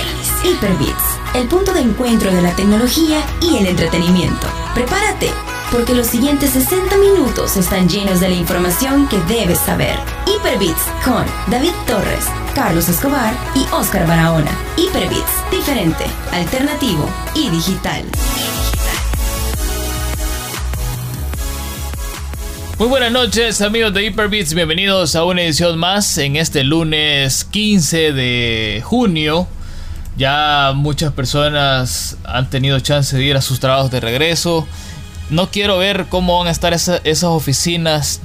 inicia Hyperbits, el punto de encuentro de la tecnología y el entretenimiento. Prepárate, porque los siguientes 60 minutos están llenos de la información que debes saber. Hyperbits con David Torres, Carlos Escobar y Oscar Barahona. Hyperbits, diferente, alternativo y digital. Muy buenas noches amigos de Hyperbits, bienvenidos a una edición más en este lunes 15 de junio. Ya muchas personas han tenido chance de ir a sus trabajos de regreso. No quiero ver cómo van a estar esas oficinas.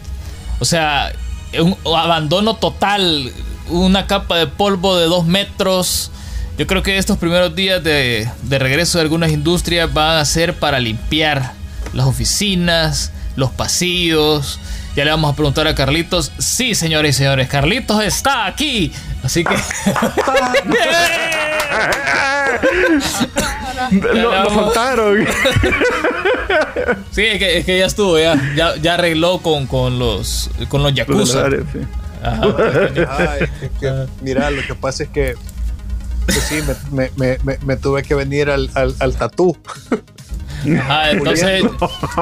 O sea, un abandono total, una capa de polvo de dos metros. Yo creo que estos primeros días de, de regreso de algunas industrias van a ser para limpiar las oficinas, los pasillos. Ya le vamos a preguntar a Carlitos. Sí, señores y señores, Carlitos está aquí. Así que. lo, lo faltaron. sí, es que, es que, ya estuvo, ya, ya, ya arregló con, con los con los yakuza. sí. Ajá, es que, mira, lo que pasa es que, pues sí, me, me, me, me, tuve que venir al, al, al tatú. Ah, entonces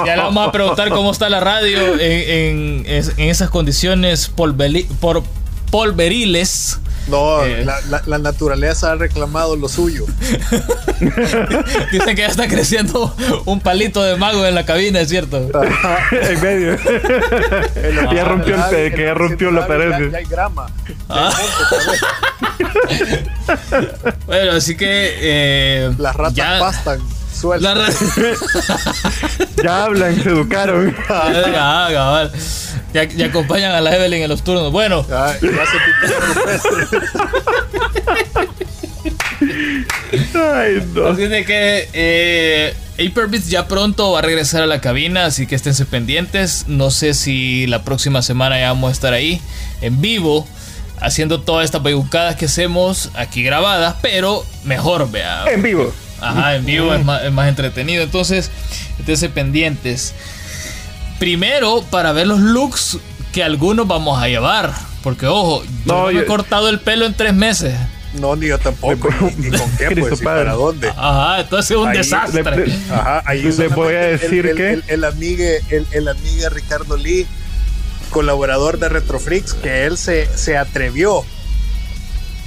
ya le vamos a preguntar cómo está la radio en, en, en esas condiciones polveri, por, polveriles. No, eh. la, la, la, naturaleza ha reclamado lo suyo. Dicen que ya está creciendo un palito de mago en la cabina, ¿es cierto? en medio. ya rompió, el, que ya rompió la pared. Ya, ya hay grama. Ah. bueno, así que. Eh, Las ratas ya, pastan. La ya hablan, se educaron. ya, cabal. Ya, ya, acompañan a la Evelyn en los turnos. Bueno. Ya Ay, no. Así de que eh, Hyperbits ya pronto va a regresar a la cabina, así que esténse pendientes. No sé si la próxima semana ya vamos a estar ahí en vivo haciendo todas estas bayucadas que hacemos aquí grabadas, pero mejor, vea. En vivo. Ajá, en vivo es más, es más entretenido. Entonces, esténse pendientes. Primero, para ver los looks que algunos vamos a llevar. Porque, ojo, yo no, no me yo... he cortado el pelo en tres meses. No, ni yo tampoco. ¿Y, con qué? Pues, ¿y para dónde? Ajá, entonces es un ahí, desastre. Le, ajá, ahí le voy a decir el, el, que. El, el, amigue, el, el amigue Ricardo Lee, colaborador de Retrofreaks, que él se, se atrevió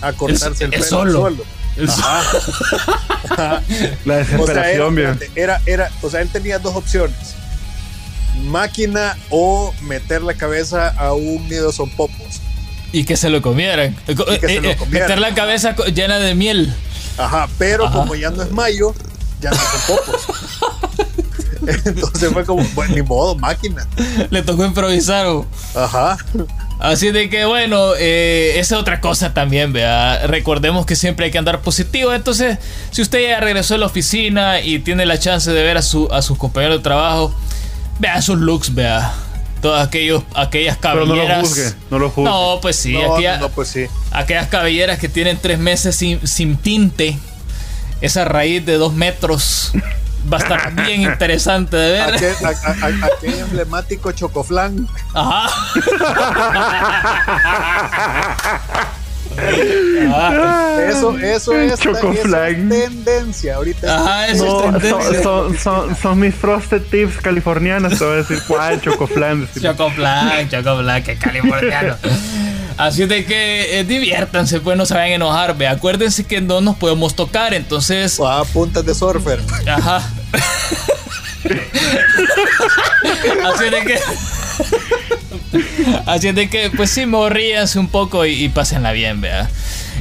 a cortarse el, pelo solo. solo. Ajá. La desesperación, o sea, bien. Era, era, o sea, él tenía dos opciones. Máquina o meter la cabeza a un nido son popos. Y que se lo comieran. Y que se lo comieran. Meter la cabeza llena de miel. Ajá, pero Ajá. como ya no es mayo, ya no son popos. Entonces fue como, bueno, ni modo, máquina. Le tocó improvisar. ¿o? Ajá. Así de que bueno, eh, esa es otra cosa también, vea. Recordemos que siempre hay que andar positivo. Entonces, si usted ya regresó a la oficina y tiene la chance de ver a, su, a sus compañeros de trabajo, vea sus looks, vea. Todas aquellos, aquellas cabelleras. Pero no lo juzgue, no lo juzgue. No, pues sí, no, aquella, no, pues sí. Aquellas cabelleras que tienen tres meses sin, sin tinte. Esa raíz de dos metros. Va a estar bien interesante de ver. Aquel, a, a, aquel emblemático chocoflan. Ajá. Ah, eso, eso es, es tendencia ahorita. Ajá, eso no, es tendencia. Son, son, son, son, mis frosted tips californianos. Te voy a decir cuál, chocoflan. Chocoflan, chocoflan, que californiano. Así de que eh, diviértanse, pues no se vayan a enojar. Ve, acuérdense que no nos podemos tocar, entonces. Ah, puntas de surfer. Ajá. Así de que. Así de que, pues sí, morríanse un poco y, y pásenla bien, vea.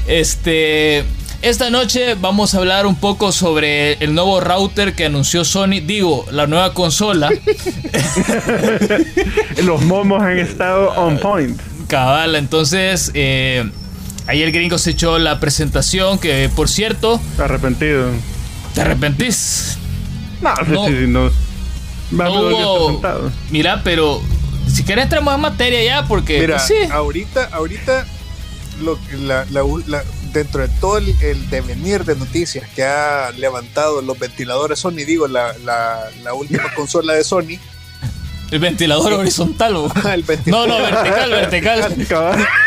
Este. Esta noche vamos a hablar un poco sobre el nuevo router que anunció Sony. Digo, la nueva consola. Los momos han estado on point. Cabal, entonces. Eh, ayer Gringo se echó la presentación. Que por cierto. Arrepentido. ¿Te arrepentís? No, no, sí, sí, no. Me no hubo, mira, pero si querés entramos en materia ya, porque mira, pues, sí. ahorita, ahorita lo, la, la, la, dentro de todo el, el, devenir de noticias que ha levantado los ventiladores Sony, digo, la, la última consola de Sony. El ventilador horizontal, ¿o? el ventilador. No, no, vertical, vertical.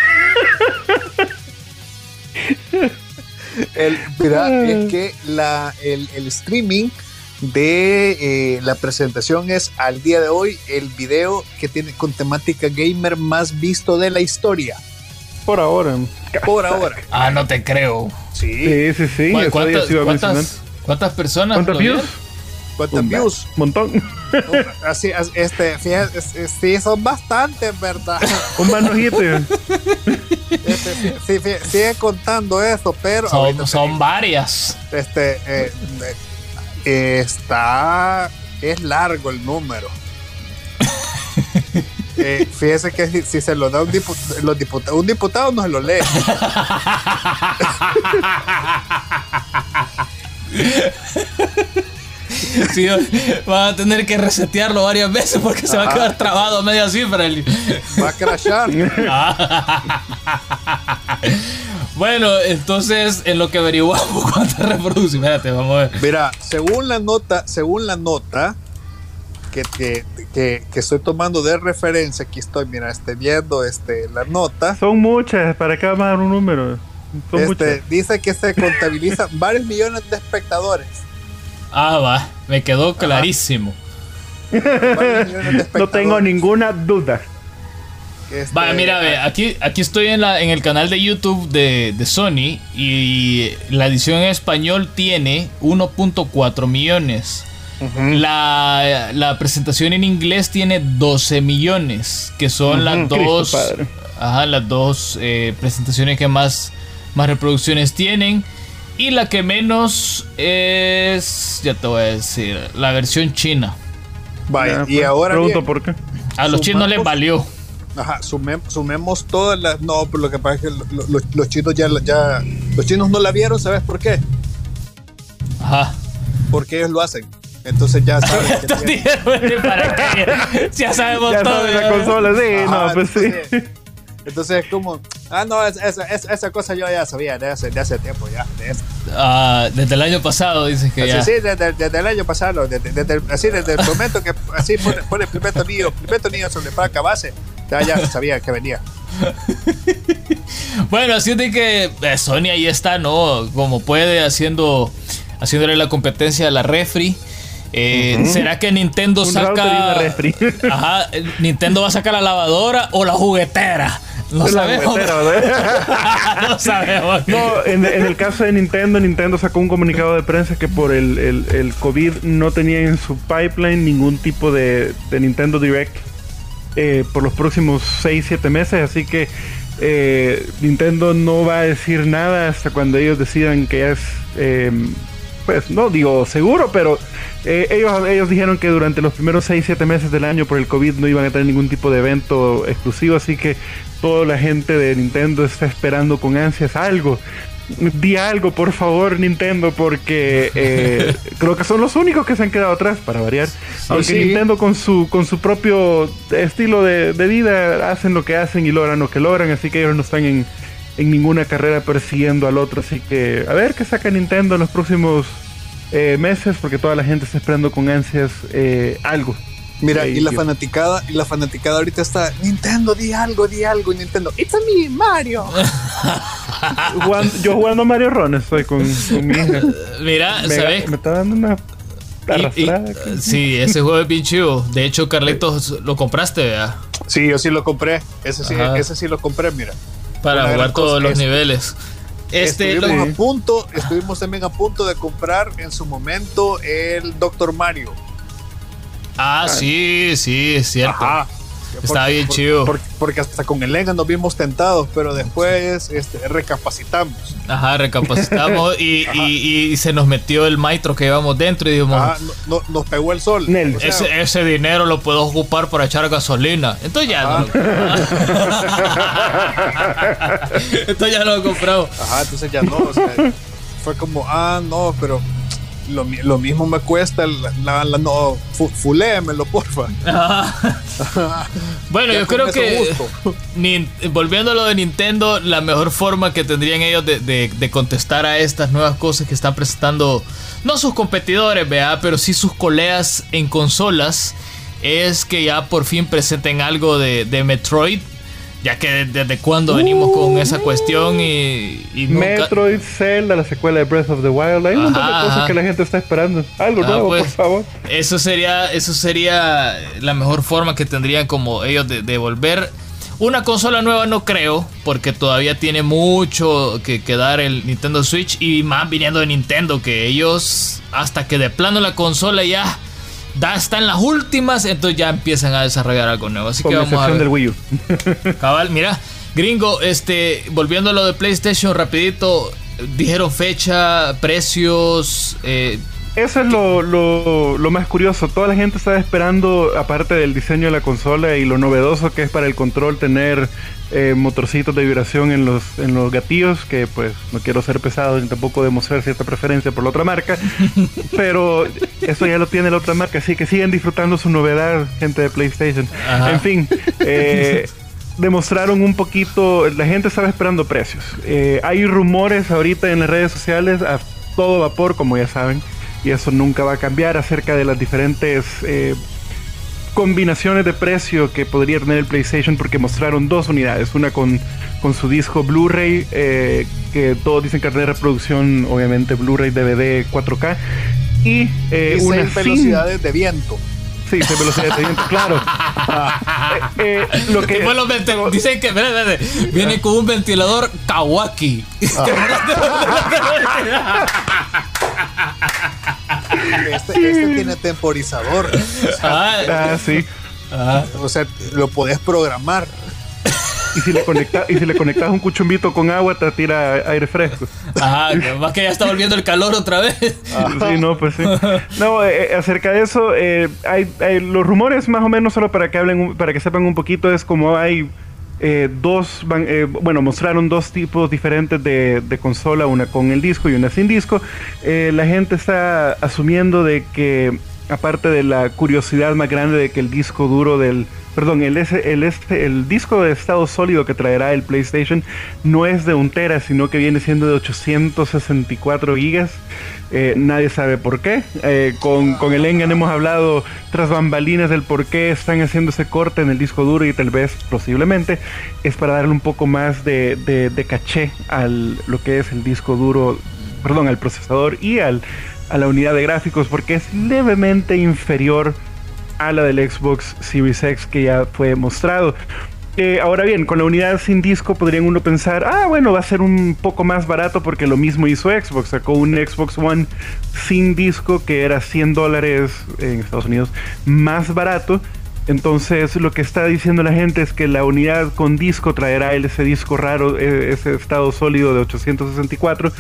El, mira, es que la, el, el streaming de eh, la presentación es al día de hoy el video que tiene con temática gamer más visto de la historia. Por ahora. Por ahora. Ah, no te creo. Sí. Sí, sí, sí. ¿Cu- eso ¿Cuántas, cuántas- cuántas personas ¿Cuántos lo views? ¿Cuántas views? Montón. No, Así, as- este, fíjate, es- es- sí, son bastantes, ¿verdad? Un manojito. Este, sí, sigue contando eso, pero Son, son varias. este, eh, está, es largo el número. Eh, fíjese que si, si se lo da un diputado, los diputados, un diputado no se lo lee. Sí, van a tener que resetearlo varias veces porque se va a quedar trabado a media cifra. el- Va a crashar. Bueno, entonces en lo que averiguamos cuántas reproducciones. Espérate, vamos a ver. Mira, según la nota, según la nota que, que, que, que estoy tomando de referencia, aquí estoy, mira, estoy viendo este, la nota. Son muchas. ¿Para qué vamos a dar un número? Son Este, muchas. dice que se contabilizan varios millones de espectadores. Ah, va, me quedó clarísimo. Varios millones de No tengo ninguna duda. Este, Va, mira, ve, aquí, aquí estoy en, la, en el canal de YouTube de, de Sony y la edición en español tiene 1.4 millones. La, la presentación en inglés tiene 12 millones, que son las dos, Padre. ajá, las dos eh, presentaciones que más, más reproducciones tienen. Y la que menos es, ya te voy a decir, la versión china. Vaya, Ya, y pues, ahora Pregunto bien, por qué. A los chinos les valió. Ajá, sume- sumemos todas las. No, pero lo que pasa es que lo- lo- los, los chinos ya, ya. Los chinos no la vieron, ¿sabes por qué? Ajá. Porque ellos lo hacen. Entonces ya saben. que Estos tienen- dijeron, ¿para qué? Ya sabemos Ya todo. la consola, sí. Ajá, No, pues sí. Entonces es como. Ah, no, es- esa, esa, esa cosa yo ya sabía de hace, de hace tiempo ya. De. Ah, desde el año pasado dices que Así, ya. sí, desde, desde el año pasado, desde, desde así desde el momento que así pone, pone el primer tornillo, primer tornillo sobre placa base, ya, ya sabía que venía. Bueno, así de que eh, Sony ahí está, ¿no? Como puede, haciendo haciéndole la competencia a la refri. Eh, ¿Será que Nintendo Un saca. refri. Ajá, eh, Nintendo va a sacar la lavadora o la juguetera. No La sabemos. no sabemos. No, en, en el caso de Nintendo, Nintendo sacó un comunicado de prensa que por el, el- el COVID no tenía en su pipeline ningún tipo de, de Nintendo Direct eh, por los próximos 6-7 meses, así que eh, Nintendo no va a decir nada hasta cuando ellos decidan que es, eh, pues no digo seguro, pero eh, ellos, ellos dijeron que durante los primeros 6-7 meses del año por el COVID no iban a tener ningún tipo de evento exclusivo, así que toda la gente de Nintendo está esperando con ansias algo. Di algo, por favor, Nintendo, porque eh, creo que son los únicos que se han quedado atrás, para variar. Aunque sí. Nintendo con su, con su propio estilo de, de vida hacen lo que hacen y logran lo que logran, así que ellos no están en, en ninguna carrera persiguiendo al otro. Así que a ver qué saca Nintendo en los próximos eh, meses, porque toda la gente está esperando con ansias eh, algo. Mira, y la fanaticada, y la fanaticada ahorita está, Nintendo, di algo, di algo, Nintendo, it's a me, Mario. Yo jugando Mario Ron estoy con, con mi hija. Mira, Me, ¿sabes? me está dando una Y- aquí. sí, ese juego es bien chido. De hecho, Carlitos, lo compraste, ¿verdad? Sí, yo sí lo compré, ese sí, Ajá. ese sí lo compré, mira. Para jugar cosa. todos los Es- niveles. Este, lo- estuvimos a punto, estuvimos también a punto de comprar en su momento el Doctor Mario. ah, sí, sí, es cierto. Ajá. Está bien chido. Porque, porque hasta con el Lenga nos vimos tentados, pero después este, recapacitamos. Ajá, recapacitamos y, Ajá. y- y se nos metió el maitro que llevamos dentro y dijimos, Ajá, no- no- nos pegó el sol. Nel. O sea, ese, ese dinero lo puedo ocupar para echar gasolina. Entonces ya no. Entonces ya lo compramos. Ajá, entonces ya no. o sea, fue como, ah, no, pero lo, lo mismo me cuesta. La, la- no, fu, fuléemelo, porfa. Ajá. Bueno, yo creo que volviendo a lo de Nintendo, la mejor forma que tendrían ellos de, de- de contestar a estas nuevas cosas que están presentando, no sus competidores, vea, pero sí sus colegas en consolas, es que ya por fin presenten algo de, de Metroid. Ya que desde cuándo venimos con esa cuestión y, Metroid, Zelda, la secuela de Breath of the Wild. Hay un montón de cosas que la gente está esperando. Algo ah, nuevo, por pues, favor. Eso sería, eso sería la mejor forma que tendrían como ellos de, de volver una consola nueva no creo, porque todavía tiene mucho que, dar el Nintendo Switch y más viniendo de Nintendo, que ellos hasta que de plano la consola ya da, está en las últimas, entonces ya empiezan a desarrollar algo nuevo. Así que vamos a ver. del Wii U. Cabal, mira, gringo, este, volviendo a lo de PlayStation rapidito, dijeron fecha, precios, eh, eso es lo, lo, más curioso. Toda la gente estaba esperando, aparte del diseño de la consola y lo novedoso que es para el control tener eh, motorcitos de vibración en los, en los gatillos, que pues no quiero ser pesado ni tampoco demostrar cierta preferencia por la otra marca, pero eso ya lo tiene la otra marca, así que siguen disfrutando su novedad, gente de PlayStation. En fin, eh, demostraron un poquito, la gente estaba esperando precios. Eh, hay rumores ahorita en las redes sociales a todo vapor, como ya saben y eso nunca va a cambiar acerca de las diferentes eh, combinaciones de precio que podría tener el PlayStation porque mostraron dos unidades, una con, con su disco Blu-ray, eh, que todos dicen que tiene reproducción, obviamente Blu-ray, DVD, 4K, y eh, una velocidades de viento. Sí, seis velocidades de viento, claro. eh, lo que, dicen que viene con un ventilador Kawaki. Este, este, tiene temporizador. ah, ah, sí. Ah. O sea, lo podés programar. Y si le conectas y si le conectas un cuchumbito con agua te tira aire fresco. Ajá, más que ya está volviendo el calor otra vez. Sí, no, pues sí. No, eh, eh, acerca de eso, eh, hay, los rumores más o menos solo para que hablen, para que sepan un poquito es como hay eh, dos, eh, bueno, mostraron dos tipos diferentes de, consola, una con el disco y una sin disco. Eh, la gente está asumiendo de que, aparte de la curiosidad más grande de que el disco duro del, perdón, el, el, disco de estado sólido que traerá el PlayStation no es de un tera, sino que viene siendo de 864 gigas. Eh, nadie sabe por qué. Eh, con, el Engan hemos hablado tras bambalinas del por qué están haciendo ese corte en el disco duro y tal vez posiblemente es para darle un poco más de, de, caché a lo que es el disco duro, perdón, al procesador y al, a la unidad de gráficos porque es levemente inferior a la del Xbox Series X que ya fue mostrado. Eh, ahora bien, con la unidad sin disco podrían uno pensar, ah, bueno, va a ser un poco más barato porque lo mismo hizo Xbox. Sacó un Xbox One sin disco que era 100 dólares en Estados Unidos más barato. Entonces lo que está diciendo la gente es que la unidad con disco traerá ese disco raro, e, ese estado sólido de 864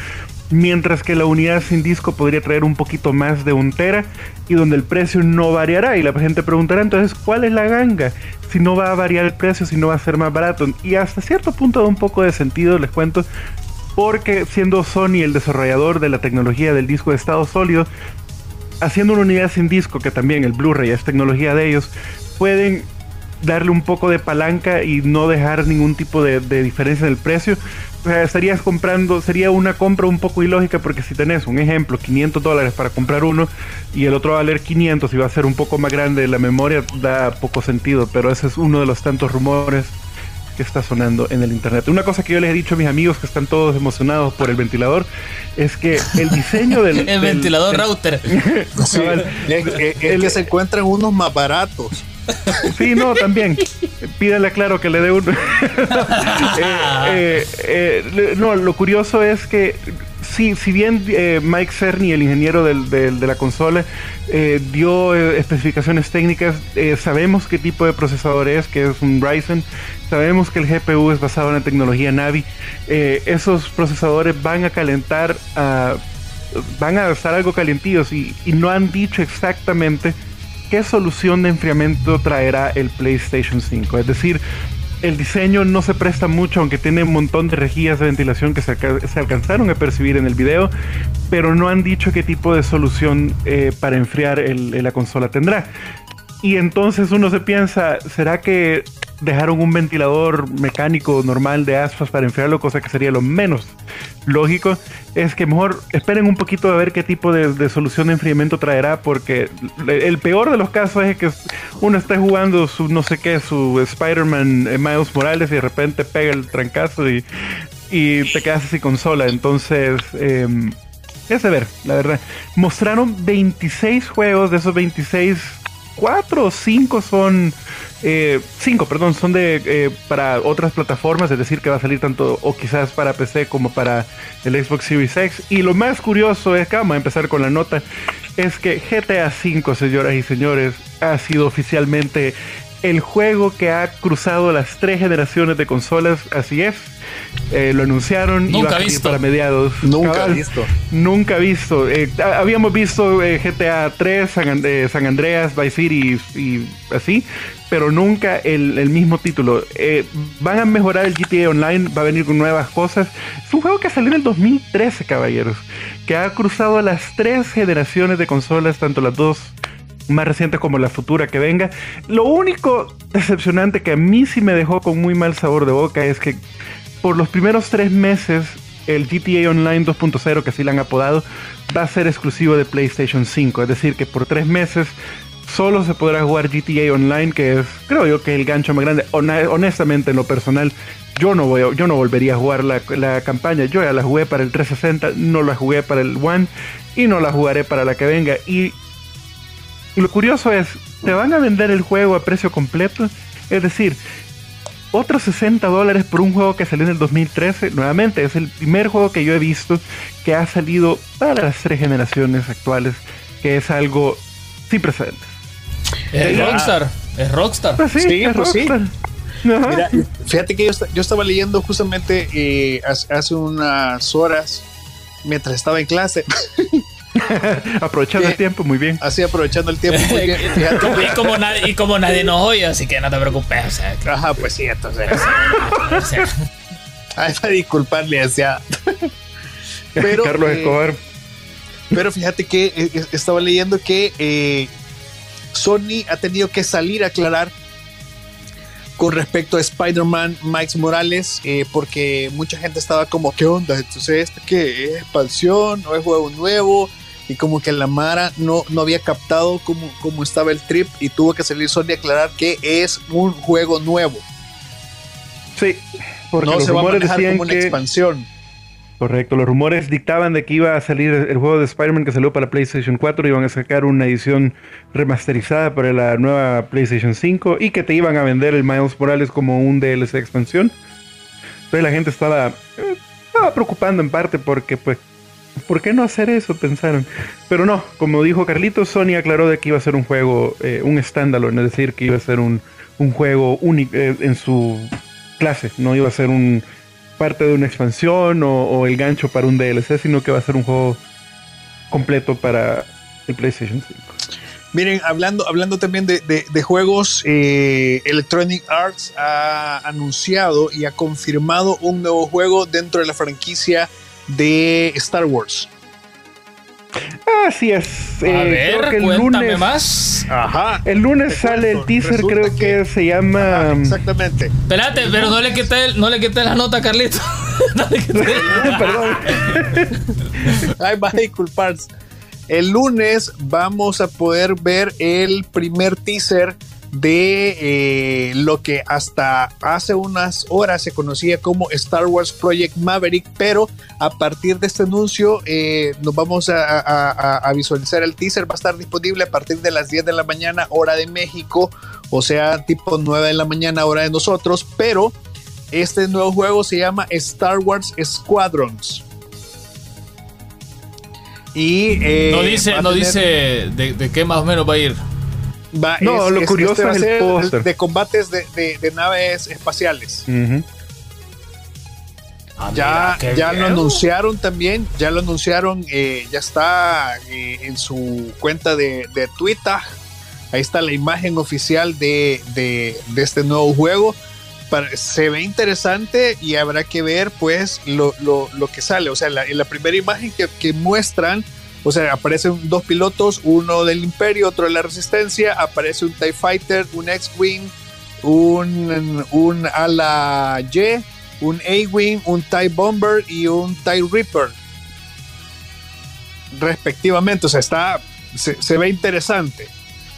mientras que la unidad sin disco podría traer un poquito más de un tera y donde el precio no variará. Y la gente preguntará entonces cuál es la ganga si no va a variar el precio si no va a ser más barato. Y hasta cierto punto da un poco de sentido les cuento porque siendo Sony el desarrollador de la tecnología del disco de estado sólido haciendo una unidad sin disco que también el Blu-ray es tecnología de ellos pueden darle un poco de palanca y no dejar ningún tipo de, diferencia en el precio. O sea, estarías comprando, sería una compra un poco ilógica porque si tenés un ejemplo, 500 dólares para comprar uno y el otro va a valer 500 y va a ser un poco más grande la memoria, da poco sentido, pero ese es uno de los tantos rumores que está sonando en el internet. Una cosa que yo les he dicho a mis amigos que están todos emocionados por el ventilador es que el diseño del... el ventilador router. es, que se encuentran unos más baratos. Sí, no, también. Pídale claro que le dé uno. Eh, eh, eh, no, lo curioso es que sí, si bien Mike Cerny, el ingeniero de la consola, dio especificaciones técnicas, sabemos qué tipo de procesador es, que es un Ryzen, sabemos que el GPU es basado en la tecnología Navi. esos procesadores van a calentar, van a estar algo calientitos y no han dicho exactamente qué solución de enfriamiento traerá el PlayStation 5. Es decir, el diseño no se presta mucho, aunque tiene un montón de rejillas de ventilación que se, alcanzaron a percibir en el video, pero no han dicho qué tipo de solución eh, para enfriar la consola tendrá. Y entonces uno se piensa, ¿será que dejaron un ventilador mecánico normal de aspas para enfriarlo? Cosa que sería lo menos, lógico es que mejor esperen un poquito a ver qué tipo de, solución de enfriamiento traerá, porque el peor de los casos es que uno está jugando su no sé qué, su Spider-Man eh, Miles Morales y de repente pega el trancazo y, te quedas así consola. Entonces, eh, es ver, la verdad. Mostraron 26 juegos, de esos 26, 4 o 5 son eh, cinco, perdón, son de eh, para otras plataformas, es decir, que va a salir tanto o quizás para PC como para el Xbox Series X. Y lo más curioso es que vamos a empezar con la nota, es que GTA V, señoras y señores, ha sido oficialmente el juego que ha cruzado las tres generaciones de consolas, así es. Eh, lo anunciaron nunca visto. para mediados. Nunca visto. Nunca visto. Eh, habíamos visto eh, GTA 3, San, Andreas, Vice City y, así, pero nunca el, mismo título. van a mejorar el GTA Online, va a venir con nuevas cosas. Es un juego que salió en el 2013, caballeros, que ha cruzado las tres generaciones de consolas, tanto las dos más recientes como la futura que venga. Lo único decepcionante que a mí sí me dejó con muy mal sabor de boca es que por los primeros tres meses el GTA Online 2.0, que así le han apodado, va a ser exclusivo de PlayStation 5. Es decir, que por tres meses solo se podrá jugar GTA Online, que es, creo yo, que el gancho más grande. Honestamente, en lo personal, yo no, voy, yo no volvería a jugar la, la, campaña. Yo ya la jugué para el 360, no la jugué para el One y no la jugaré para la que venga. Y lo curioso es, te van a vender el juego a precio completo. Es decir, otros 60 dólares por un juego que salió en el 2013. Nuevamente, es el primer juego que yo he visto que ha salido para las tres generaciones actuales, que es algo sin precedentes. Es Rockstar, es Rockstar. Pues sí, es pues Rockstar. Mira, fíjate que yo, estaba leyendo justamente eh, hace unas horas mientras estaba en clase aprovechando el tiempo, muy bien. Así, aprovechando el tiempo, muy bien. y, como nadie, y como nadie nos oye, así que no te preocupes. Ajá, pues sí, entonces. Ay, para disculparle, hacia. Pero, Carlos eh, Escobar. Pero fíjate que eh, eh, estaba leyendo que Sony ha tenido que salir a aclarar con respecto a Spider-Man Miles Morales, porque mucha gente estaba como, ¿qué onda? Entonces, ¿este qué? ¿Es expansión? ¿No es juego nuevo? Y como que la Mara no, no había captado cómo, cómo estaba el trip y tuvo que salir Sony a aclarar que es un juego nuevo. Sí, porque no los se rumores va a decían como una expansión. Correcto, los rumores dictaban de que iba a salir el juego de Spider-Man que salió para PlayStation 4, iban a sacar una edición remasterizada para la nueva PlayStation 5 y que te iban a vender el Miles Morales como un DLC expansión. Entonces la gente estaba, eh, estaba preocupando en parte porque pues ¿Por qué no hacer eso? Pensaron. Pero no, como dijo Carlitos, Sony aclaró de que iba a ser un juego, eh, un standalone, es decir, que iba a ser un, juego único eh, en su clase, no iba a ser un parte de una expansión o, el gancho para un DLC, sino que va a ser un juego completo para el PlayStation 5. Miren, hablando, hablando también de, juegos, eh, Electronic Arts ha anunciado y ha confirmado un nuevo juego dentro de la franquicia de Star Wars. Así es. A eh, ver, el lunes, más. Ajá. El lunes sale el teaser, creo que, se llama. exactamente. Espérate, pero no le quité, no le quité la nota, Carlito. no le quité. Perdón. Ay, va a disculparse. El lunes vamos a poder ver el primer teaser de eh, lo que hasta hace unas horas se conocía como Star Wars Project Maverick, pero a partir de este anuncio eh, nos vamos a, visualizar el teaser, va a estar disponible a partir de las 10 de la mañana hora de México, o sea, tipo 9 de la mañana hora de nosotros, pero este nuevo juego se llama Star Wars Squadrons. Y eh, no dice, no dice de, de qué más o menos va a ir no, lo curioso es, el de combates de, naves espaciales. Ah, ya ya lo anunciaron también, ya lo anunciaron, eh, ya está eh, en su cuenta de, Twitter. Ahí está la imagen oficial de, este nuevo juego. se ve interesante y habrá que ver pues lo, que sale. O sea, en la primera imagen que, que muestran o sea, aparecen dos pilotos, uno del Imperio, otro de la Resistencia, aparece un TIE Fighter, un X-Wing, un, un ala Y un A-Wing, un TIE Bomber y un TIE Reaper. Respectivamente. O sea, está. Se, ve interesante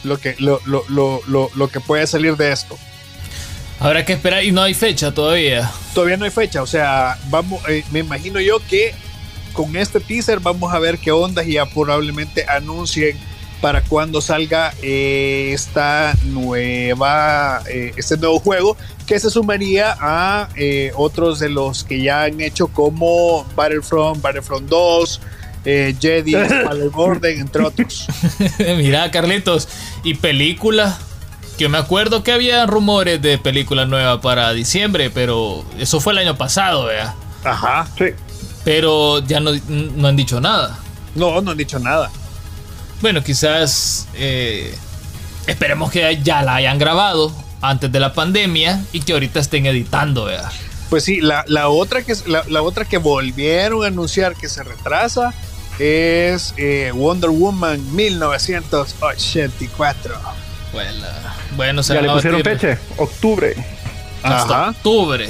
lo que, lo, lo, que puede salir de esto. Habrá que esperar y no hay fecha todavía. Todavía no hay fecha. O sea, vamos, eh, me imagino yo que con este teaser vamos a ver qué ondas y ya probablemente anuncien para cuando salga eh, esta nueva, eh, este nuevo juego que se sumaría a eh, otros de los que ya han hecho como Battlefront, Battlefront 2, Jedi, Battleborden, entre otros. Mira, Carlitos, y película. Que me acuerdo que había rumores de película nueva para diciembre, pero eso fue el año pasado, vea. Ajá. Sí. Pero ya no, no han dicho nada. No, no han dicho nada. Bueno, quizás eh, esperemos que ya la hayan grabado antes de la pandemia y que ahorita estén editando, ¿verdad? Pues sí, la, otra que, la, otra que volvieron a anunciar que se retrasa es eh, Wonder Woman 1984. Bueno, bueno se ya le pusieron fecha, octubre. Hasta octubre.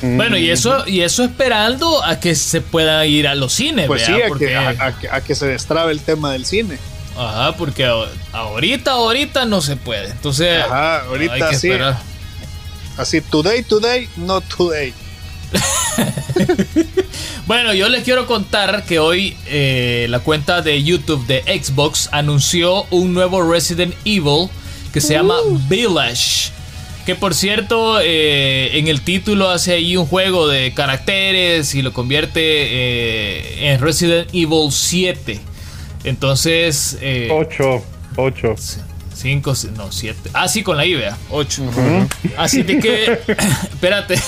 Bueno, y eso, y eso esperando a que se pueda ir a los cines. Pues sí, a, que, se destrabe el tema del cine. Ajá, porque ahorita, ahorita no se puede. Entonces, Ajá, ahorita sí. Así, today, today, no today. bueno, yo les quiero contar que hoy eh, la cuenta de YouTube de Xbox anunció un nuevo Resident Evil que se llama uh. Village. Que por cierto, eh, en el título hace ahí un juego de caracteres y lo convierte eh, en Resident Evil 7. Entonces... 8, 8. 5, no, 7. Ah, sí, con la I, vea. 8. Así de que, espérate.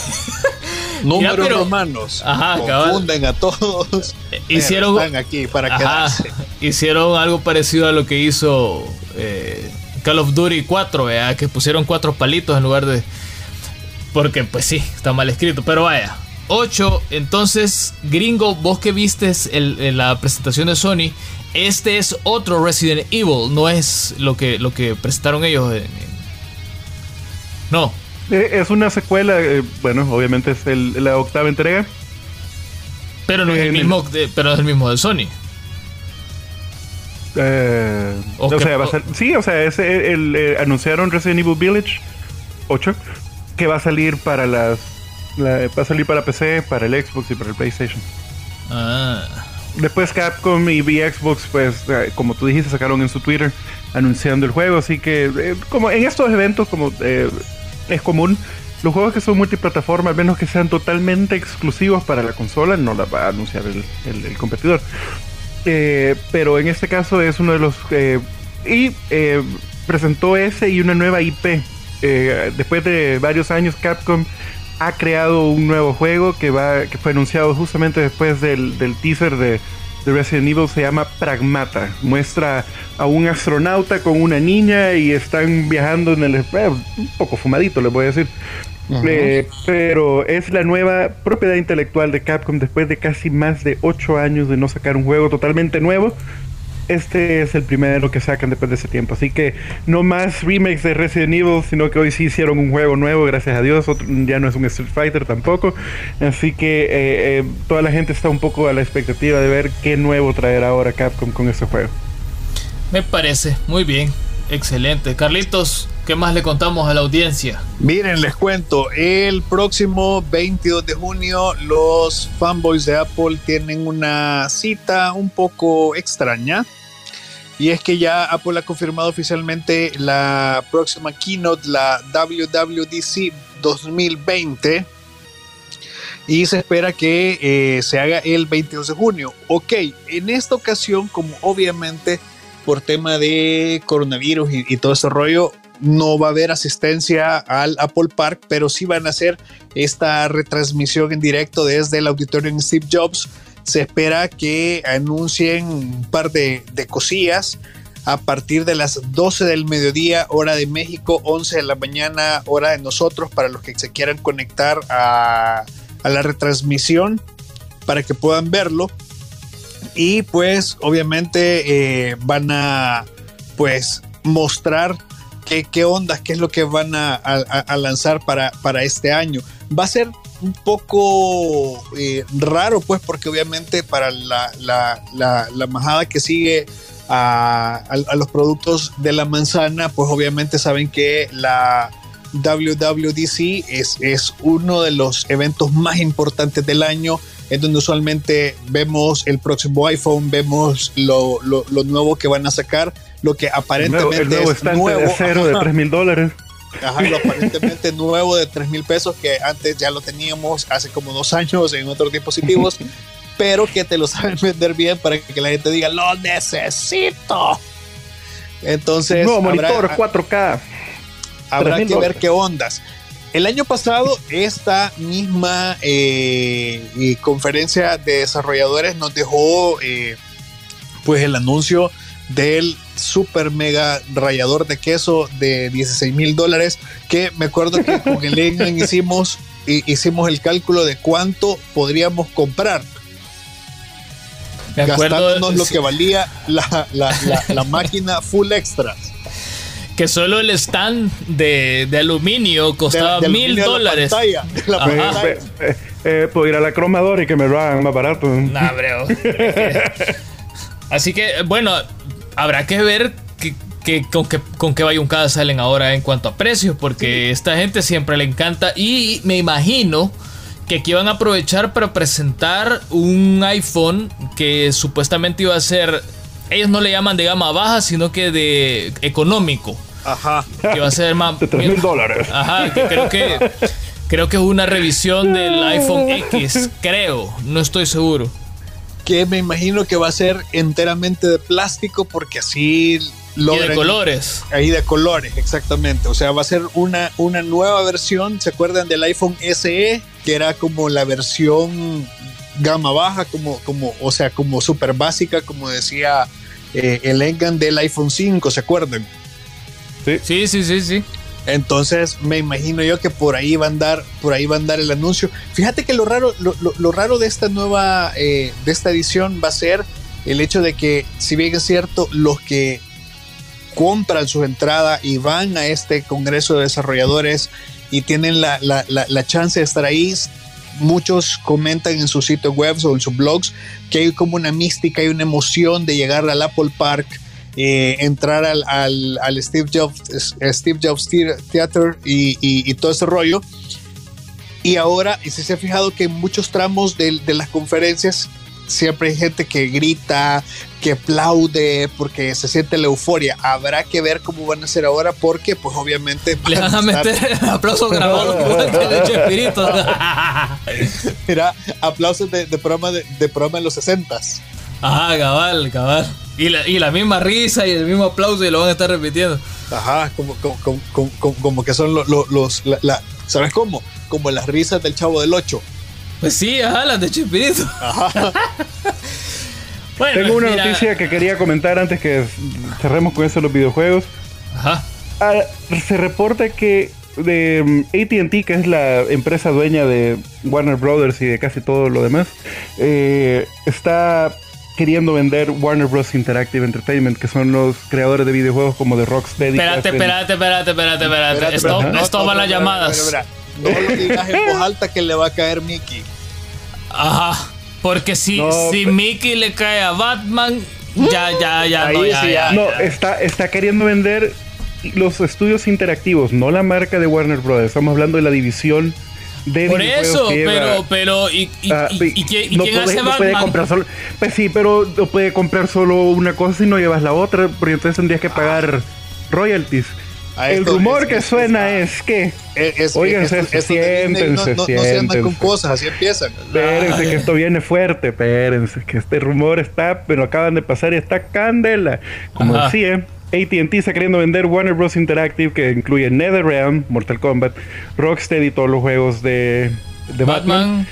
Números romanos. Ajá, confunden a todos. Hicieron, están aquí para quedarse. Hicieron algo parecido a lo que hizo eh, Call of Duty 4, ¿vea? que pusieron cuatro palitos en lugar de... Porque pues sí, está mal escrito, pero vaya. 8, entonces, gringo, vos que vistes la presentación de Sony, este es otro Resident Evil, no es lo que, lo que presentaron ellos. No. Eh, es una secuela, eh, bueno, obviamente es la octava entrega. Pero no es el mismo, pero es el mismo de Sony. Eh, o, sea, va a ser, sí, o sea, ese, el, eh, anunciaron Resident Evil Village 8 que va a salir para las va a salir para PC, para el Xbox y para el PlayStation. Ah. Después Capcom y Xbox, pues, eh, como tú dijiste, sacaron en su Twitter anunciando el juego. Así que, eh, como en estos eventos, como es común, los juegos que son multiplataforma, al menos que sean totalmente exclusivos para la consola, no las va a anunciar el competidor. Eh, pero en este caso es uno de los... Eh, y eh, presentó ese y una nueva IP. después de varios años Capcom ha creado un nuevo juego que, va, que fue anunciado justamente después del, teaser de, Resident Evil se llama Pragmata. Muestra a un astronauta con una niña y están viajando en el... un poco fumadito, les voy a decir. Eh, pero es la nueva propiedad intelectual de Capcom después de casi más de 8 años de no sacar un juego totalmente nuevo. Este es el primero que sacan después de ese tiempo. Así que no más remakes de Resident Evil, sino que hoy sí hicieron un juego nuevo, gracias a Dios. ya no es un Street Fighter tampoco. Así que eh, eh, toda la gente está un poco a la expectativa de ver qué nuevo traerá ahora Capcom con este juego. Me parece muy bien. Excelente. Carlitos, ¿qué más le contamos a la audiencia? Miren, les cuento, el próximo 22 de junio los fanboys de Apple tienen una cita un poco extraña. Y es que ya Apple ha confirmado oficialmente la próxima keynote, la WWDC 2020. Y se espera que eh, se haga el 22 de junio. Ok, en esta ocasión, como obviamente por tema de coronavirus y, todo ese rollo, no va a haber asistencia al Apple Park, pero sí van a hacer esta retransmisión en directo desde el auditorio en Steve Jobs. Se espera que anuncien un par de, cosillas a partir de las 12 del mediodía, hora de México, 11 de la mañana, hora de nosotros, para los que se quieran conectar a la retransmisión para que puedan verlo y pues obviamente eh, van a pues mostrar qué, qué ondas, qué es lo que van a, lanzar para, para este año. Va a ser un poco eh, raro, pues, porque obviamente para la, la, la, majada que sigue a, a, los productos de la manzana, pues obviamente saben que la WWDC es, es uno de los eventos más importantes del año, en donde usualmente vemos el próximo iPhone, vemos lo, lo, lo nuevo que van a sacar, lo que aparentemente el nuevo, es nuevo. de cero de 3 mil dólares. Ajá, lo aparentemente nuevo de 3 mil pesos que antes ya lo teníamos hace como dos años en otros dispositivos, pero que te lo saben vender bien para que la gente diga, lo necesito. Entonces, nuevo monitor 4K. Habrá que ver qué ondas. El año pasado, esta misma eh, eh, conferencia de desarrolladores nos dejó eh, pues el anuncio del super mega rallador de queso de 16 mil dólares que me acuerdo que con el Engan hicimos, hicimos el cálculo de cuánto podríamos comprar. gastándonos lo que valía la, la, la, máquina full extra. Que solo el stand de, de aluminio costaba mil dólares. Eh, eh, puedo ir a la cromadora y que me lo hagan más barato. Nah, bro. Así que, bueno, habrá que ver que, con, qué, con qué bayuncadas salen ahora en cuanto a precios, porque esta gente siempre le encanta y me imagino que aquí van a aprovechar para presentar un iPhone que supuestamente iba a ser, ellos no le llaman de gama baja, sino que de económico. Ajá. Que va a ser más... De 3 mil dólares. Ajá, que creo que... Creo que es una revisión del iPhone X, creo, no estoy seguro que me imagino que va a ser enteramente de plástico porque así lo de colores. Ahí de colores, exactamente. O sea, va a ser una, una nueva versión. ¿Se acuerdan del iPhone SE? Que era como la versión gama baja, como, como, o sea, como súper básica, como decía eh, el Engan del iPhone 5, ¿se acuerdan? Sí, sí, sí, sí. sí. Entonces me imagino yo que por ahí va a andar, por ahí va a andar el anuncio. Fíjate que lo raro, lo, raro de esta nueva, eh, de esta edición va a ser el hecho de que, si bien es cierto, los que compran su entrada y van a este congreso de desarrolladores y tienen la, la chance de estar ahí, muchos comentan en sus sitios web o en sus blogs que hay como una mística y una emoción de llegar al Apple Park eh, entrar al, al, Steve Jobs, Steve Jobs Theater y, todo ese rollo. Y ahora, y si se ha fijado que en muchos tramos de, las conferencias siempre hay gente que grita, que aplaude, porque se siente la euforia. Habrá que ver cómo van a ser ahora, porque pues obviamente... Le van a meter aplausos grabados Mira, aplausos de, programa de, de programa en los 60s. Ajá, cabal, cabal. Y la, y la misma risa y el mismo aplauso y lo van a estar repitiendo. Ajá, como, como, como, que son los... los la, ¿Sabes cómo? Como las risas del chavo del 8. Pues sí, ajá, las de Chespirito. Ajá. Tengo una noticia que quería comentar antes que cerremos con eso los videojuegos. Ajá. Ah, se reporta que de ATT, que es la empresa dueña de Warner Brothers y de casi todo lo demás, eh, está queriendo vender Warner Bros. Interactive Entertainment, que son los creadores de videojuegos como de Rocksteady. Espérate, espérate, espérate, espérate, espérate. Esto, esto van las llamadas. no lo digas en voz alta que le va a caer Mickey. Ajá. Porque si, si Mickey le cae a Batman, ya, ya, ya, no, ya, ya, No, está, está queriendo vender los estudios interactivos, no la marca de Warner Bros. Estamos hablando de la división por eso, pero, pero, ¿y, y, ah, quién hace comprar solo, pues sí, pero no puede comprar solo una cosa y no llevas la otra, porque entonces tendrías que ah. pagar royalties. el rumor que suena es, que. Oigan, siéntense, no, se andan con cosas, así empiezan. Espérense, que esto viene fuerte, espérense, que este rumor está, pero acaban de pasar y está candela. Como decía. ATT está queriendo vender Warner Bros. Interactive, que incluye NetherRealm, Mortal Kombat, Rocksteady y todos los juegos de, Batman.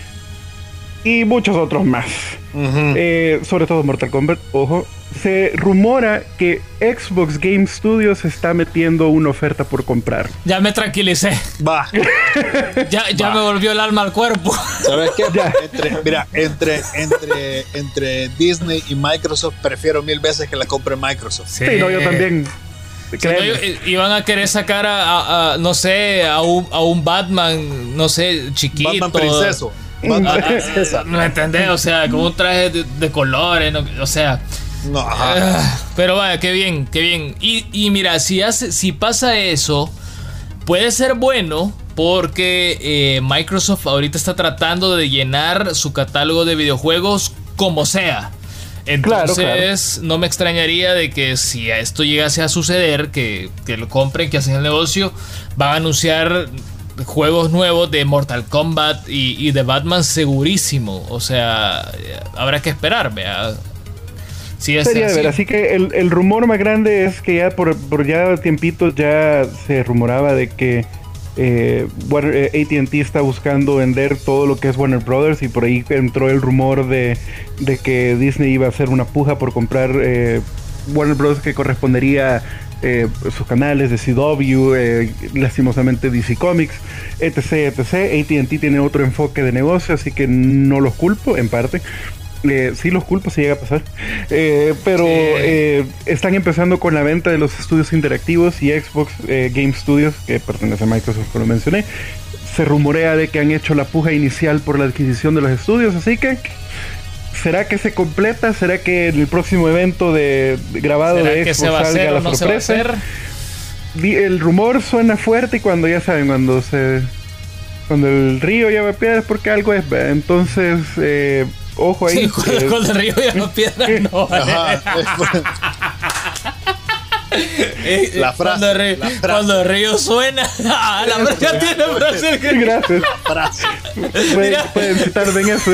Y muchos otros más. Eh, sobre todo Mortal Kombat, ojo se rumora que Xbox Game Studios está metiendo una oferta por comprar. Ya me tranquilicé. Va. ya ya me volvió el alma al cuerpo. ¿Sabes qué? Entre, mira, entre, entre, entre Disney y Microsoft prefiero mil veces que la compre Microsoft. Sí, no, yo también. iban a querer sacar a, no sé, a un, a un, Batman, no sé, chiquito. Batman princeso. Princesa. ¿Me entendés? O sea, con un traje de, colores, o sea. No, ah, pero vaya, qué bien, qué bien. Y, y mira, si, hace, si pasa eso, puede ser bueno porque eh, Microsoft ahorita está tratando de llenar su catálogo de videojuegos como sea. Entonces, no me extrañaría de que si esto llegase a suceder, que, lo compren, que hacen el negocio, van a anunciar juegos nuevos de Mortal Kombat y, de Batman segurísimo. O sea, habrá que esperar, vea. Sí, Sería así. ver, así que el, rumor más grande es que ya por, por ya tiempitos ya se rumoraba de que eh, eh ATT está buscando vender todo lo que es Warner Brothers y por ahí entró el rumor de, que Disney iba a hacer una puja por comprar eh, Warner Brothers que correspondería eh, sus canales de CW, eh, lastimosamente DC Comics, etc, etc. ATT tiene otro enfoque de negocio, así que no los culpo en parte. Eh, sí los culpo si llega a pasar. Eh, pero eh, están empezando con la venta de los estudios interactivos y Xbox Game Studios, que pertenece a Microsoft, como lo mencioné. Se rumorea de que han hecho la puja inicial por la adquisición de los estudios, así que ¿será que se completa? ¿Será que en el próximo evento de, grabado de Xbox se salga la sorpresa? El rumor suena fuerte y cuando ya saben, cuando se cuando el río lleva piedras porque algo es, entonces eh, Ojo ahí. Sí, cuando, el río ya no piedra, no. Eh, la frase, cuando, el río, cuando el río suena, ah, la frase tiene frase. Gracias. La frase. Pueden, pueden citar en eso.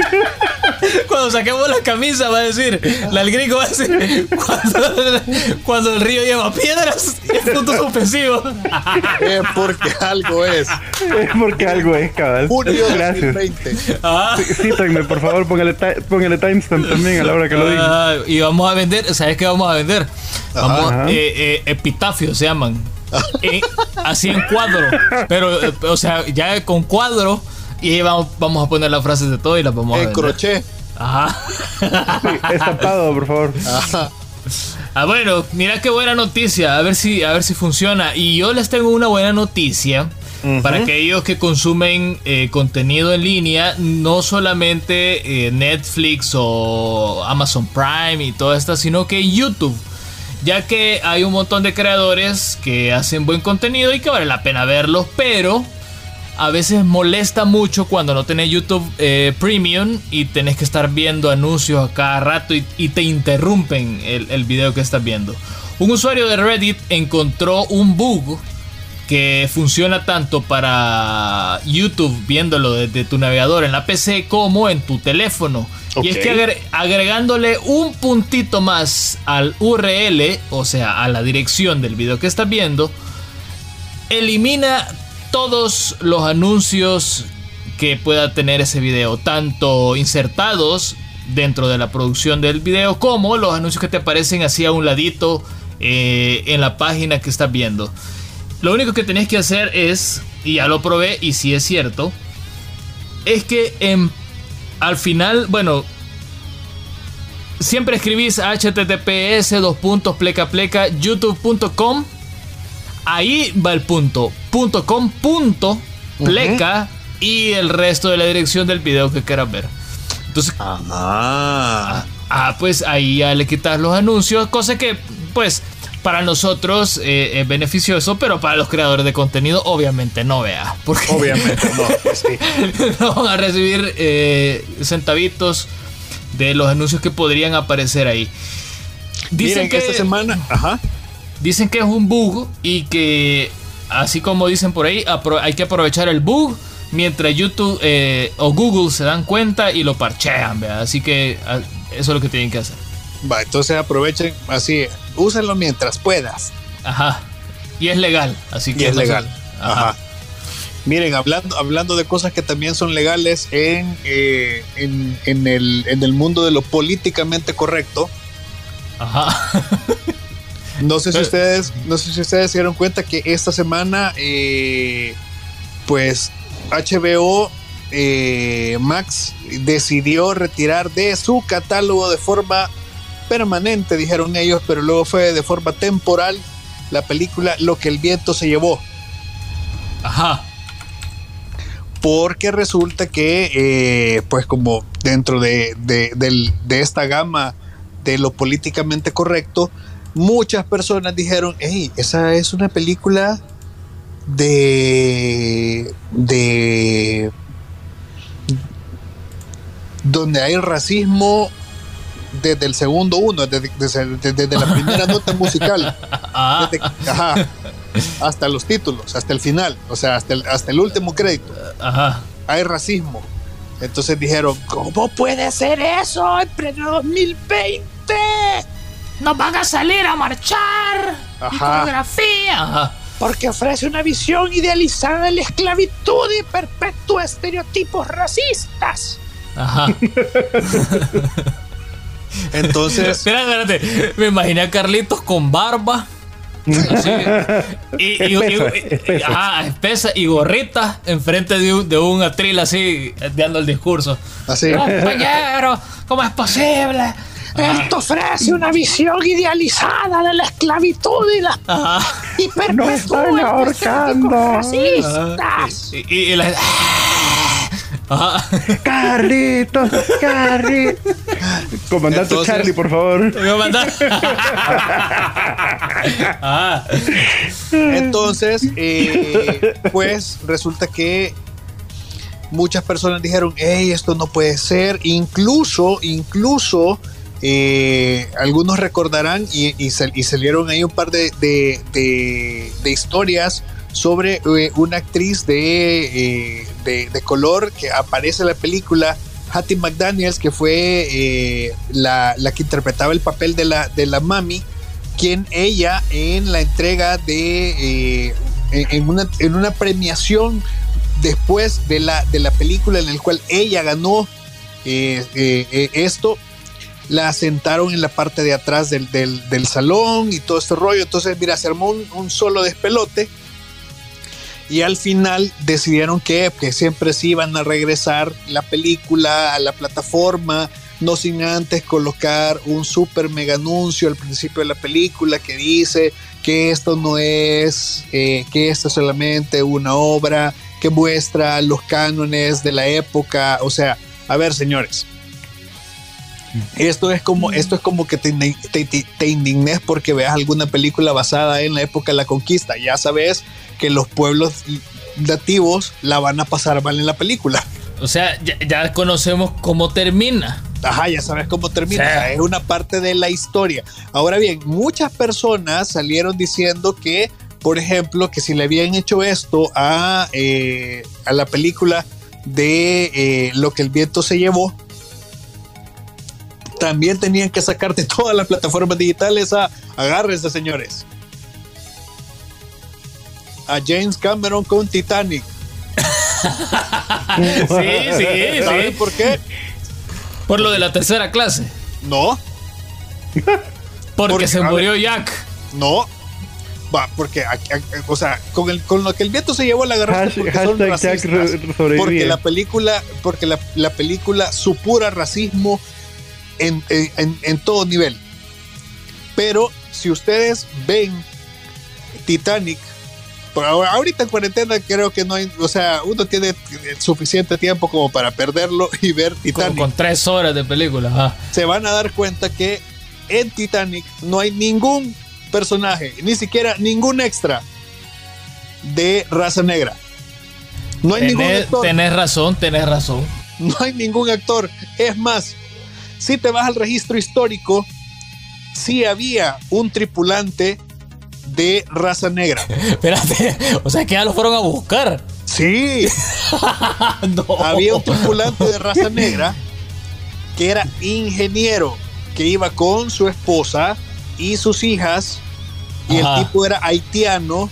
Cuando saquemos la camisa va a decir, la el gringo va a decir, cuando, cuando el río lleva piedras, es punto suspensivo. Es porque algo es. Es porque algo es, cabal. Julio Gracias. 2020. Ah. Cítenme, por favor, póngale, póngale timestamp también a la hora que lo diga. Ah, y vamos a vender, ¿sabes qué vamos a vender? Vamos, eh, eh, epitafios se llaman. Eh, así en cuadro. Pero, o sea, ya con cuadro y vamos, vamos a poner las frases de todo y las vamos a En crochet. Ajá. estampado, por favor. Ajá. Ah, bueno, mira qué buena noticia. A ver si, a ver si funciona. Y yo les tengo una buena noticia. Para aquellos que consumen eh, contenido en línea, no solamente eh, Netflix o Amazon Prime y todo esto, sino que YouTube. Ya que hay un montón de creadores que hacen buen contenido y que vale la pena verlos, pero a veces molesta mucho cuando no tenés YouTube eh, Premium y tenés que estar viendo anuncios a cada rato y, te interrumpen el, el, video que estás viendo. Un usuario de Reddit encontró un bug que funciona tanto para YouTube viéndolo desde tu navegador en la PC como en tu teléfono. Y es que agregándole un puntito más al URL, o sea, a la dirección del video que estás viendo, elimina todos los anuncios que pueda tener ese video, tanto insertados dentro de la producción del video como los anuncios que te aparecen así a un ladito eh, en la página que estás viendo. Lo único que tenés que hacer es, y ya lo probé y si es cierto, es que en, al final, bueno, siempre escribís https dos puntos pleca pleca youtube.com ahí va el punto. Punto com, punto, pleca y el resto de la dirección del video que quieras ver. Entonces, ah, ah, pues ahí ya le quitas los anuncios, cosa que, pues, para nosotros eh, es beneficioso, pero para los creadores de contenido, obviamente no vea. Porque obviamente no. Pues no van a recibir eh, centavitos de los anuncios que podrían aparecer ahí. Dicen que esta semana, ajá. Dicen que es un bug y que, así como dicen por ahí, hay que aprovechar el bug mientras YouTube eh, o Google se dan cuenta y lo parchean, ¿verdad? Así que ah, eso es lo que tienen que hacer. Va, entonces aprovechen así, úsenlo mientras puedas. Ajá. Y es legal, así que. es legal. Ajá. Miren, hablando, hablando de cosas que también son legales en, eh, en, en, el, en el mundo de lo políticamente correcto. Ajá. No sé si ustedes, no sé si ustedes se dieron cuenta que esta semana, eh, pues HBO eh, Max decidió retirar de su catálogo de forma permanente, dijeron ellos, pero luego fue de forma temporal la película Lo que el viento se llevó. Ajá. Porque resulta que, eh, pues como dentro de, de, esta gama de lo políticamente correcto, muchas personas dijeron, hey, esa es una película de, de donde hay racismo desde el segundo uno, desde, la primera nota musical, ah. hasta los títulos, hasta el final, o sea, hasta el, hasta el último crédito. Hay racismo. Entonces dijeron, ¿cómo puede ser eso en pleno 2020? Nos van a salir a marchar. Iconografía. Porque ofrece una visión idealizada de la esclavitud y perpetúa estereotipos racistas. Ajá. Entonces. espérate, espérate. Me imaginé a Carlitos con barba. y, espesa, y gorrita enfrente de un, de un atril así, dando el discurso. Así. Compañero, ¿cómo es posible? Esto ofrece una visión idealizada de la esclavitud y la y no están ahorcando. Racistas. Y, y, la, Carlitos, Carlitos. Comandante Charlie, por favor. Ah. Entonces, eh, pues resulta que muchas personas dijeron, hey, esto no puede ser. Incluso, incluso, eh, algunos recordarán y, salieron ahí un par de, de historias sobre eh, una actriz eh, de, de, color que aparece en la película, Hattie McDaniels, que fue la, la, que interpretaba el papel de la, de la mami, quien ella en la entrega de, en, una, en una premiación después de la, de la película en la cual ella ganó esto, la sentaron en la parte de atrás del, del, salón y todo este rollo. Entonces, mira, se armó un, solo despelote y al final decidieron que, que siempre sí iban a regresar la película a la plataforma, no sin antes colocar un super mega anuncio al principio de la película que dice que esto no es, eh, que esto es solamente una obra que muestra los cánones de la época. O sea, a ver, señores. Esto es como, esto es como que te, te, te, indignes porque veas alguna película basada en la época de la conquista. Ya sabes que los pueblos nativos la van a pasar mal en la película. O sea, ya, conocemos cómo termina. Ajá, ya sabes cómo termina. es una parte de la historia. Ahora bien, muchas personas salieron diciendo que, por ejemplo, que si le habían hecho esto a, eh, a la película de eh, Lo que el viento se llevó, también tenían que sacarte todas las plataformas digitales a agárrense, señores a James Cameron con Titanic. sí, sí, sí. por qué? Por lo de la tercera clase. No. Porque, se murió Jack. No. Va, porque, o sea, con, el, con lo que el viento se llevó la guerra porque la película, porque la, la película supura racismo en, en, en todo nivel. Pero si ustedes ven Titanic ahorita en cuarentena creo que no hay, o sea, uno tiene suficiente tiempo como para perderlo y ver Titanic. con tres horas de película. Se van a dar cuenta que en Titanic no hay ningún personaje, ni siquiera ningún extra de raza negra. No hay ningún actor. Tenés razón, tenés razón. No hay ningún actor. Es más, si te vas al registro histórico, sí había un tripulante de raza negra. Espérate, o sea que ya lo fueron a buscar. Sí. Había un tripulante de raza negra que era ingeniero, que iba con su esposa y sus hijas, y el tipo era haitiano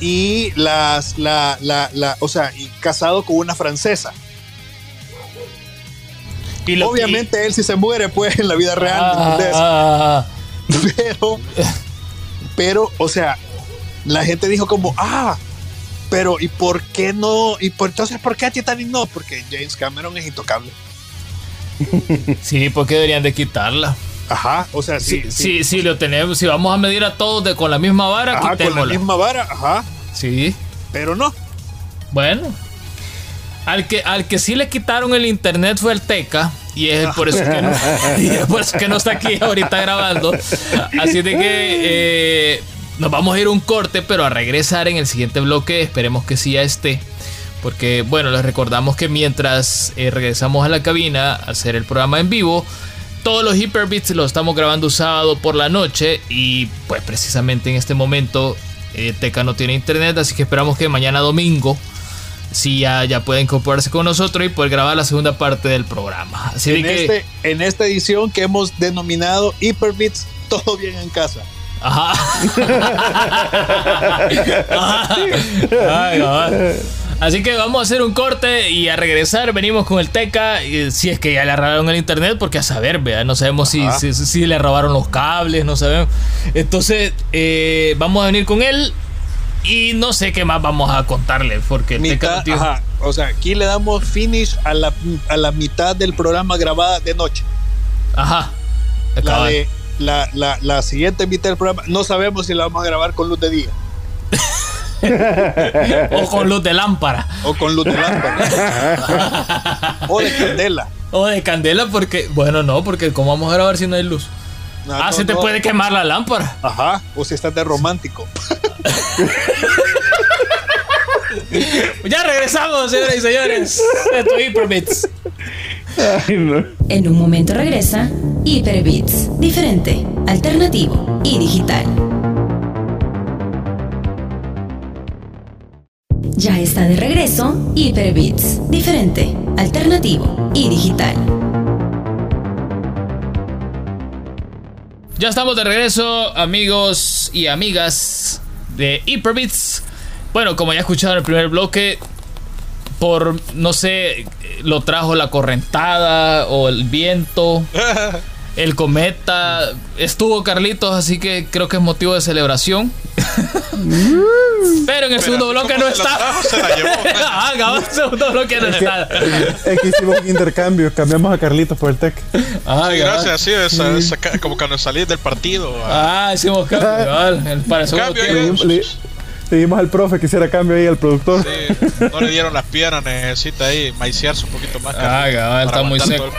y las, la, la, la, o sea, y casado con una francesa. Y Obviamente él si se muere pues en la vida real. Ah, Pero pero, o sea, la gente dijo como, ah, pero ¿y por qué no? ¿Y por entonces por qué a Titanic no? Porque James Cameron es intocable. sí, porque deberían de quitarla. Ajá, o sea, sí. Sí, sí, lo tenemos. Si vamos a medir a todos de, con la misma vara, ajá, con la misma vara, ajá. Sí. Pero no. Bueno. Al que, al que sí le quitaron el internet fue el Teca. Y es por eso que no, por eso que no está aquí ahorita grabando. Así de que eh, nos vamos a ir un corte, pero a regresar en el siguiente bloque. Esperemos que sí ya esté. Porque, bueno, les recordamos que mientras eh, regresamos a la cabina a hacer el programa en vivo, todos los Hyperbits los estamos grabando sábado por la noche. Y, pues, precisamente en este momento, eh, Teca no tiene internet. Así que esperamos que mañana domingo sí ya, ya pueda incorporarse con nosotros y poder grabar la segunda parte del programa. Así en, este, en esta edición que hemos denominado Hyperbits, todo bien en casa. Ajá. Ajá. Así que vamos a hacer un corte y a regresar venimos con el Teca. Si es que ya le robaron el internet, porque a saber, vea, no sabemos si, si, le robaron los cables, no sabemos. Entonces, eh, vamos a venir con él y no sé qué más vamos a contarle, porque el Teca O sea, aquí le damos finish a la, a la mitad del programa grabada de noche. Ajá. La, de, la, la, la siguiente mitad del programa, no sabemos si la vamos a grabar con luz de día. o con luz de lámpara. O con luz de lámpara. o de candela. O de candela porque, bueno, no, porque ¿cómo vamos a grabar si no hay luz? ah, se te puede quemar la lámpara. Ajá, o si estás de romántico. ya regresamos, señoras y señores. Esto Hyperbits. En un momento regresa Hyperbits, diferente, alternativo y digital. Ya está de regreso Hyperbits, diferente, alternativo y digital. Ya estamos de regreso, amigos y amigas de Hyperbits. Bueno, como ya escucharon el primer bloque, por no sé, lo trajo la correntada o el viento. El cometa estuvo Carlitos, así que creo que es motivo de celebración. Pero en el segundo bloque no está. ah, el segundo bloque no está. Es que hicimos un intercambio, cambiamos a Carlitos por el Tech. Ah, gracias, sí, es, como cuando salí del partido. Ah, hicimos cambio. para el segundo le, dimos al profe que hiciera cambio ahí al productor. Sí, no le dieron las piernas, necesita ahí maiciarse un poquito más. Ah, está muy seco.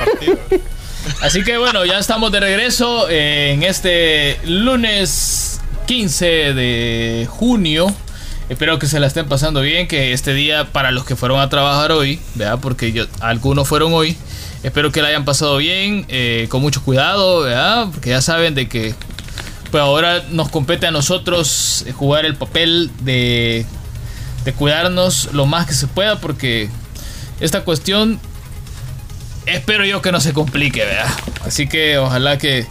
Así que bueno, ya estamos de regreso en este lunes 15 de junio. Espero que se la estén pasando bien, que este día para los que fueron a trabajar hoy, ¿verdad? porque yo, algunos fueron hoy, espero que la hayan pasado bien, eh, con mucho cuidado, porque ya saben de que pues ahora nos compete a nosotros jugar el papel de, de cuidarnos lo más que se pueda, porque esta cuestión espero yo que no se complique. Así que ojalá que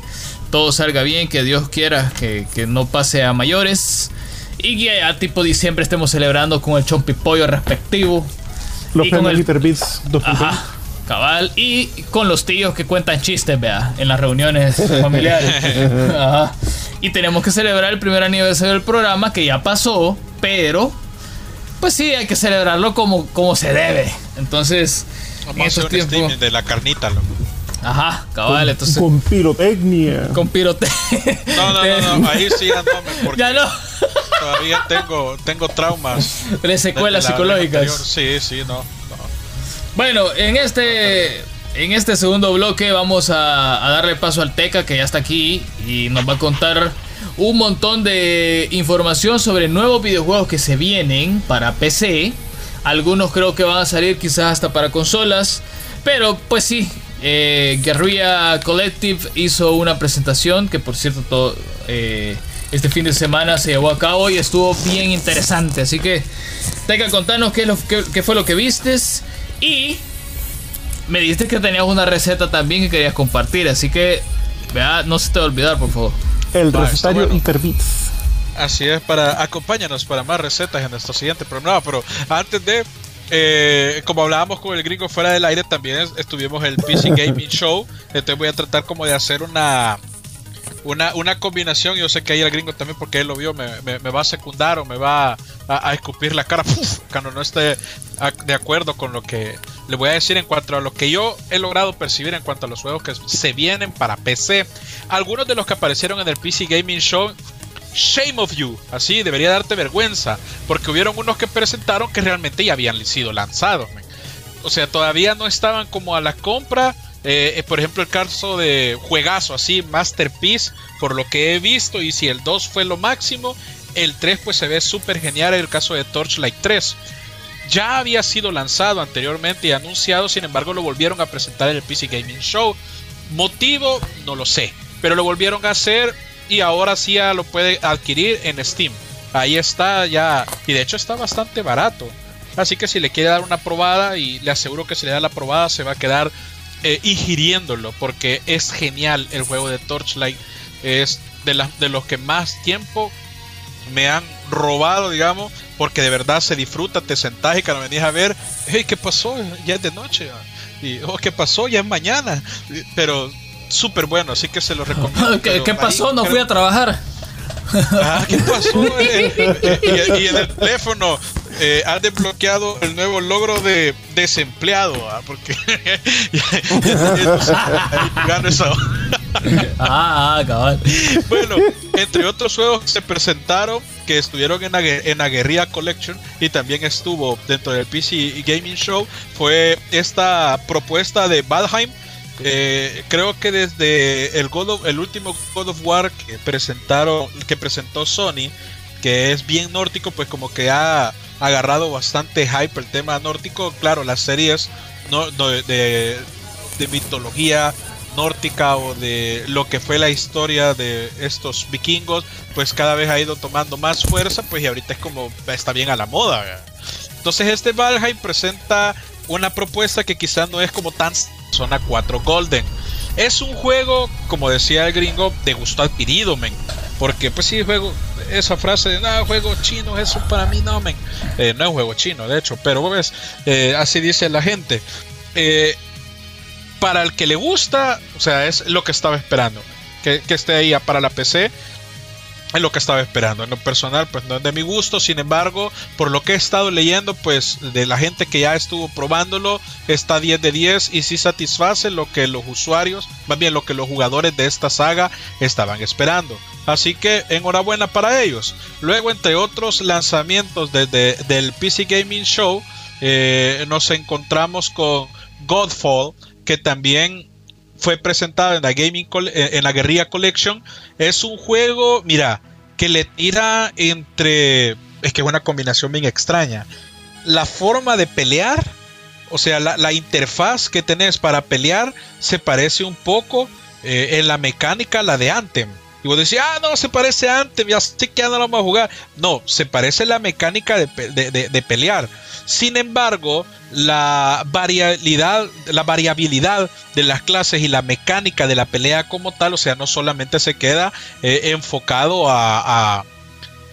todo salga bien, que Dios quiera que, no pase a mayores. Y que a tipo diciembre estemos celebrando con el chompipollo respectivo. Los y con el Hyperbits Ajá, cabal. Y con los tíos que cuentan chistes, vea, en las reuniones familiares. Ajá. Y tenemos que celebrar el primer aniversario del programa que ya pasó, pero pues sí, hay que celebrarlo como, como se debe. Entonces, Vamos a hacer un de la carnita, loco. Ajá, cabal, entonces. Con pirotecnia. Con pirotecnia. No, no, no, no, ahí sí ya no porque Ya no. Todavía tengo, tengo traumas. De secuelas psicológicas. Sí, sí, no, Bueno, en este. En este segundo bloque vamos a, a darle paso al Teca que ya está aquí y nos va a contar un montón de información sobre nuevos videojuegos que se vienen para PC algunos creo que van a salir quizás hasta para consolas. Pero pues sí, eh, Guerrilla Collective hizo una presentación que por cierto todo, eh, este fin de semana se llevó a cabo y estuvo bien interesante. Así que tenga contarnos qué, lo, qué, fue lo que vistes y me dijiste que tenías una receta también que querías compartir. Así que vea, no se te va a olvidar por favor. El recetario Hyperbits. Así es, para acompáñanos para más recetas en nuestro siguiente programa. Pero antes de, eh, como hablábamos con el gringo fuera del aire, también estuvimos el PC Gaming Show. Entonces voy a tratar como de hacer una, una, una combinación. Yo sé que ahí el gringo también, porque él lo vio, me, va a secundar o me va a, escupir la cara cuando no esté de acuerdo con lo que le voy a decir en cuanto a lo que yo he logrado percibir en cuanto a los juegos que se vienen para PC. Algunos de los que aparecieron en el PC Gaming Show Shame of you, así debería darte vergüenza, porque hubieron unos que presentaron que realmente ya habían sido lanzados. O sea, todavía no estaban como a la compra. Eh, eh, por ejemplo, el caso de juegazo así, Masterpiece, por lo que he visto, y si el 2 fue lo máximo, el 3 pues se ve súper genial en el caso de Torchlight 3. Ya había sido lanzado anteriormente y anunciado, sin embargo lo volvieron a presentar en el PC Gaming Show. Motivo, no lo sé, pero lo volvieron a hacer y ahora sí ya lo puede adquirir en Steam. Ahí está ya, y de hecho está bastante barato. Así que si le quiere dar una probada, y le aseguro que si le da la probada, se va a quedar eh, ingiriéndolo, porque es genial el juego de Torchlight. Es de, de los que más tiempo me han robado, digamos, porque de verdad se disfruta, te sentás y cuando venís a ver, hey, ¿qué pasó? Ya es de noche. Y, oh, ¿qué pasó? Ya es mañana. Pero súper bueno, así que se lo recomiendo. ¿Qué, pasó? no fui a trabajar. Ah, ¿qué pasó? Eh, eh, y, en el teléfono eh, has desbloqueado el nuevo logro de desempleado, ¿ah? porque gano esa ah, ah, cabal. Bueno, entre otros juegos que se presentaron, que estuvieron en la, en la Guerrilla Collection y también estuvo dentro del PC Gaming Show, fue esta propuesta de Valheim. Eh, creo que desde el, God el último God of War que presentaron, que presentó Sony, que es bien nórdico, pues como que ha agarrado bastante hype el tema nórdico. Claro, las series de, de mitología nórdica o de lo que fue la historia de estos vikingos, pues cada vez ha ido tomando más fuerza, pues y ahorita es como está bien a la moda. Entonces este Valheim presenta una propuesta que quizás no es como tan Zona 4 Golden. Es un juego, como decía el gringo, de gusto adquirido, men. Porque pues sí, juego, esa frase de, no, juego chino, eso para mí no, men. Eh, no es juego chino, de hecho, pero ves, eh, así dice la gente. Eh, para el que le gusta, o sea, es lo que estaba esperando. Que, esté ahí para la PC, es lo que estaba esperando. En lo personal, pues no es de mi gusto. Sin embargo, por lo que he estado leyendo, pues de la gente que ya estuvo probándolo, está 10 de 10 y sí satisface lo que los usuarios, más bien lo que los jugadores de esta saga estaban esperando. Así que enhorabuena para ellos. Luego, entre otros lanzamientos desde del PC Gaming Show, eh, nos encontramos con Godfall que también fue presentado en la Gaming eh, en la Guerrilla Collection. Es un juego, mira, que le tira entre. Es que es una combinación bien extraña. La forma de pelear, o sea, la, interfaz que tenés para pelear se parece un poco eh, en la mecánica a la de Anthem. Y vos decís, ah, no, se parece a Anthem, ya sé que ya no lo vamos a jugar. No, se parece la mecánica de pelear. Sin embargo, la variabilidad, la variabilidad de las clases y la mecánica de la pelea como tal, o sea, no solamente se queda eh, enfocado a,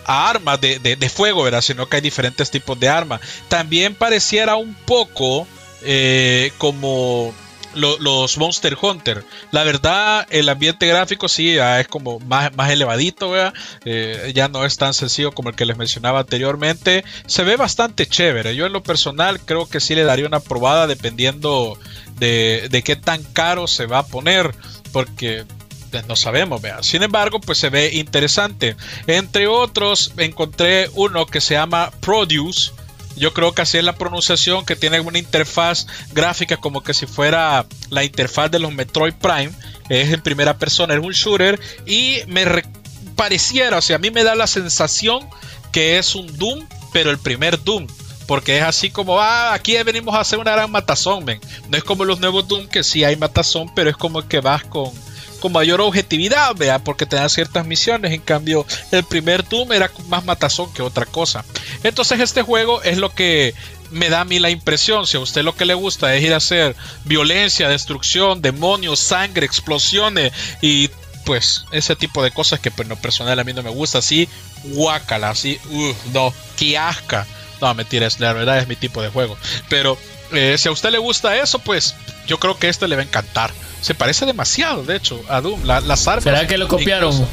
armas de, fuego, ¿verdad? Sino que hay diferentes tipos de armas. También pareciera un poco eh, como los Monster Hunter. La verdad, el ambiente gráfico sí es como más, más elevadito, eh, ya no es tan sencillo como el que les mencionaba anteriormente. Se ve bastante chévere. Yo en lo personal creo que sí le daría una probada dependiendo de, de qué tan caro se va a poner. Porque pues, no sabemos, vea. Sin embargo, pues se ve interesante. Entre otros, encontré uno que se llama Produce yo creo que así es la pronunciación, que tiene una interfaz gráfica como que si fuera la interfaz de los Metroid Prime. Es en primera persona, es un shooter. Y me pareciera, o sea, a mí me da la sensación que es un Doom, pero el primer Doom. Porque es así como, ah, aquí venimos a hacer una gran matazón, ven. No es como los nuevos Doom, que sí hay matazón, pero es como que vas con, con mayor objetividad, vea, porque te dan ciertas misiones. En cambio, el primer Doom era más matazón que otra cosa. Entonces, este juego es lo que me da a mí la impresión. Si a usted lo que le gusta es ir a hacer violencia, destrucción, demonios, sangre, explosiones y pues ese tipo de cosas que pues no personal a mí no me gusta, así guácala, así, uff, no, qué asca. No, mentiras, la verdad es mi tipo de juego. Pero eh, si a usted le gusta eso, pues yo creo que este le va a encantar. Se parece demasiado, de hecho, a Doom. La, las armas. ¿Será que lo copiaron?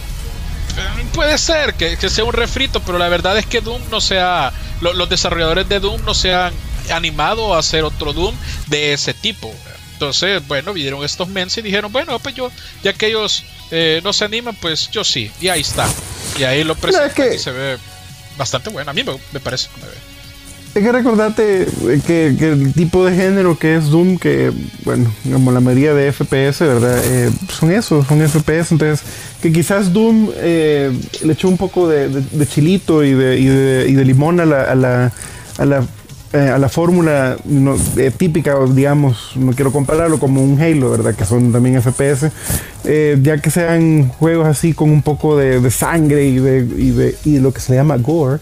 Puede ser que, sea un refrito, pero la verdad es que Doom no sea. los desarrolladores de Doom no se han animado a hacer otro Doom de ese tipo. Entonces, bueno, vinieron estos mens y dijeron, bueno, pues yo, ya que ellos eh, no se animan, pues yo sí. Y ahí está. Y ahí lo presentan y se ve bastante bueno. A mí me, parece que me ve. Hay que recordarte que, el tipo de género que es Doom, que, bueno, como la mayoría de FPS, ¿verdad? Eh, son esos, son FPS. Entonces, que quizás Doom eh, le echó un poco de, chilito y de, limón a la eh, a la fórmula eh, típica, digamos, no quiero compararlo como un Halo, ¿verdad? Que son también FPS, eh, ya que sean juegos así con un poco de, sangre y de, y lo que se llama gore,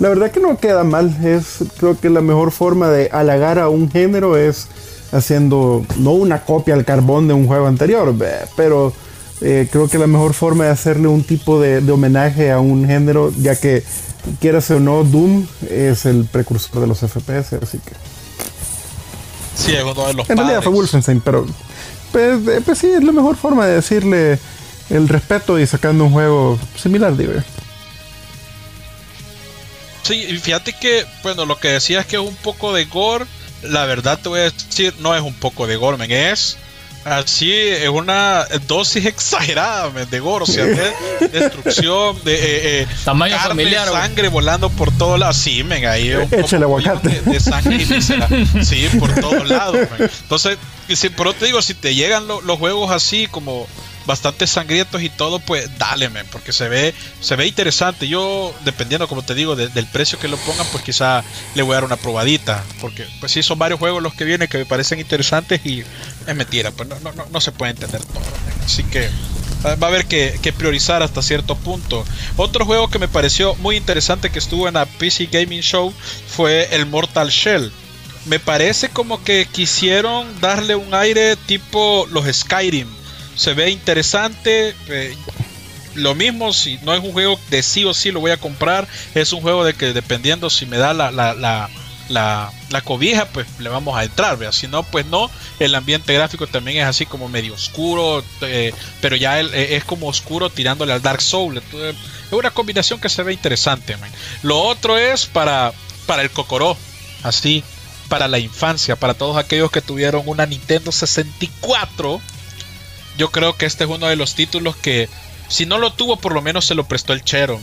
la verdad que no queda mal. Es, creo que la mejor forma de halagar a un género es haciendo, no una copia al carbón de un juego anterior, pero creo que la mejor forma de hacerle un tipo de, de homenaje a un género, ya que quieras o no, Doom es el precursor de los FPS, así que. Sí, es uno de los. En realidad fue Wolfenstein, pero. Pues, eh, pues, sí, es la mejor forma de decirle el respeto y sacando un juego similar, digo Sí, y fíjate que, bueno, lo que decías es que es un poco de gore. La verdad te voy a decir, no es un poco de gore, men, es Así es una dosis exagerada de gore, o sea, de destrucción, de eh, eh, Tamaño carne, familiar, sangre volando por todos lados. Sí, men, ahí un Échale aguacate. De, sangre y Sí, por todos lados. Entonces, si, pero te digo, si te llegan los juegos así como bastante sangrientos y todo, pues dale, porque se ve, se ve interesante. Yo, dependiendo, como te digo, del precio que lo pongan, pues quizá le voy a dar una probadita. Porque, pues sí, son varios juegos los que vienen que me parecen interesantes y es mentira, pues no, no, no, se puede entender todo. Así que va a haber que, priorizar hasta cierto punto. Otro juego que me pareció muy interesante que estuvo en la PC Gaming Show fue el Mortal Shell. Me parece como que quisieron darle un aire tipo los Skyrim se ve interesante. Eh, lo mismo, si no es un juego de sí o sí lo voy a comprar, es un juego de que dependiendo si me da la, la, la, la, cobija, pues le vamos a entrar, si no, pues no. El ambiente gráfico también es así como medio oscuro, eh, pero ya eh, es como oscuro tirándole al Dark Soul. es una combinación que se ve interesante. Lo otro es para, para el Cocoró, así, para la infancia, para todos aquellos que tuvieron una Nintendo 64 yo creo que este es uno de los títulos que, si no lo tuvo, por lo menos se lo prestó el Chero,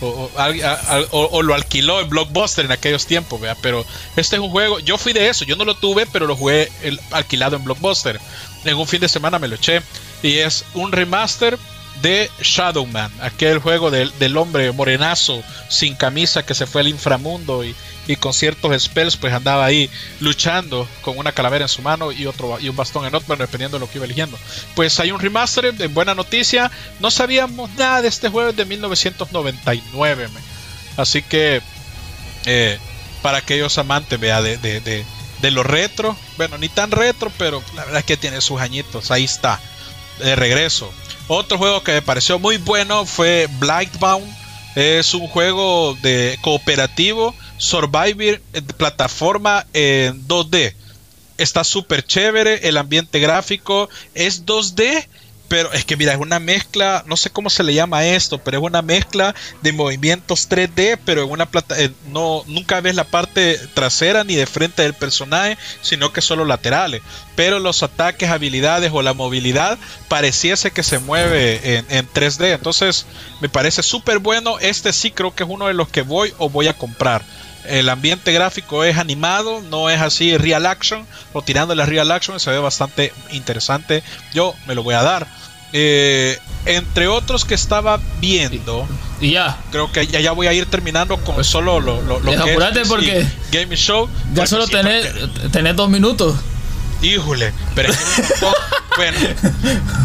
o, lo alquiló en Blockbuster en aquellos tiempos, ¿vea? pero este es un juego, yo fui de eso, yo no lo tuve, pero lo jugué alquilado en Blockbuster. En un fin de semana me lo eché y es un remaster de Shadowman, aquel juego del, del hombre morenazo sin camisa que se fue al inframundo y, y con ciertos spells pues andaba ahí luchando con una calavera en su mano y otro y un bastón en otro, dependiendo de lo que iba eligiendo. Pues hay un remaster de buena noticia. No sabíamos nada de este juego de 1999. Así que eh, para aquellos amantes vea de, de, de, de lo retro, bueno, ni tan retro, pero la verdad es que tiene sus añitos. Ahí está, de regreso. Otro juego que me pareció muy bueno fue Blightbound. Es un juego de cooperativo Survivor de plataforma en 2D. Está súper chévere, el ambiente gráfico es 2D, pero es que mira, es una mezcla, no sé cómo se le llama esto, pero es una mezcla de movimientos 3D, pero en una plata, no, nunca ves la parte trasera ni de frente del personaje, sino que solo laterales. Pero los ataques, habilidades o la movilidad pareciese que se mueve en, en 3D. Entonces, me parece súper bueno. Este sí creo que es uno de los que voy o voy a comprar el ambiente gráfico es animado, no es así real action, o tirándole a real action se ve bastante interesante. Yo me lo voy a dar. Eh, entre otros que estaba viendo, y ya, creo que ya, ya voy a ir terminando con pues, solo lo, lo, lo que es porque Game Show. Ya solo tenés, dos minutos. Híjole, pero bueno,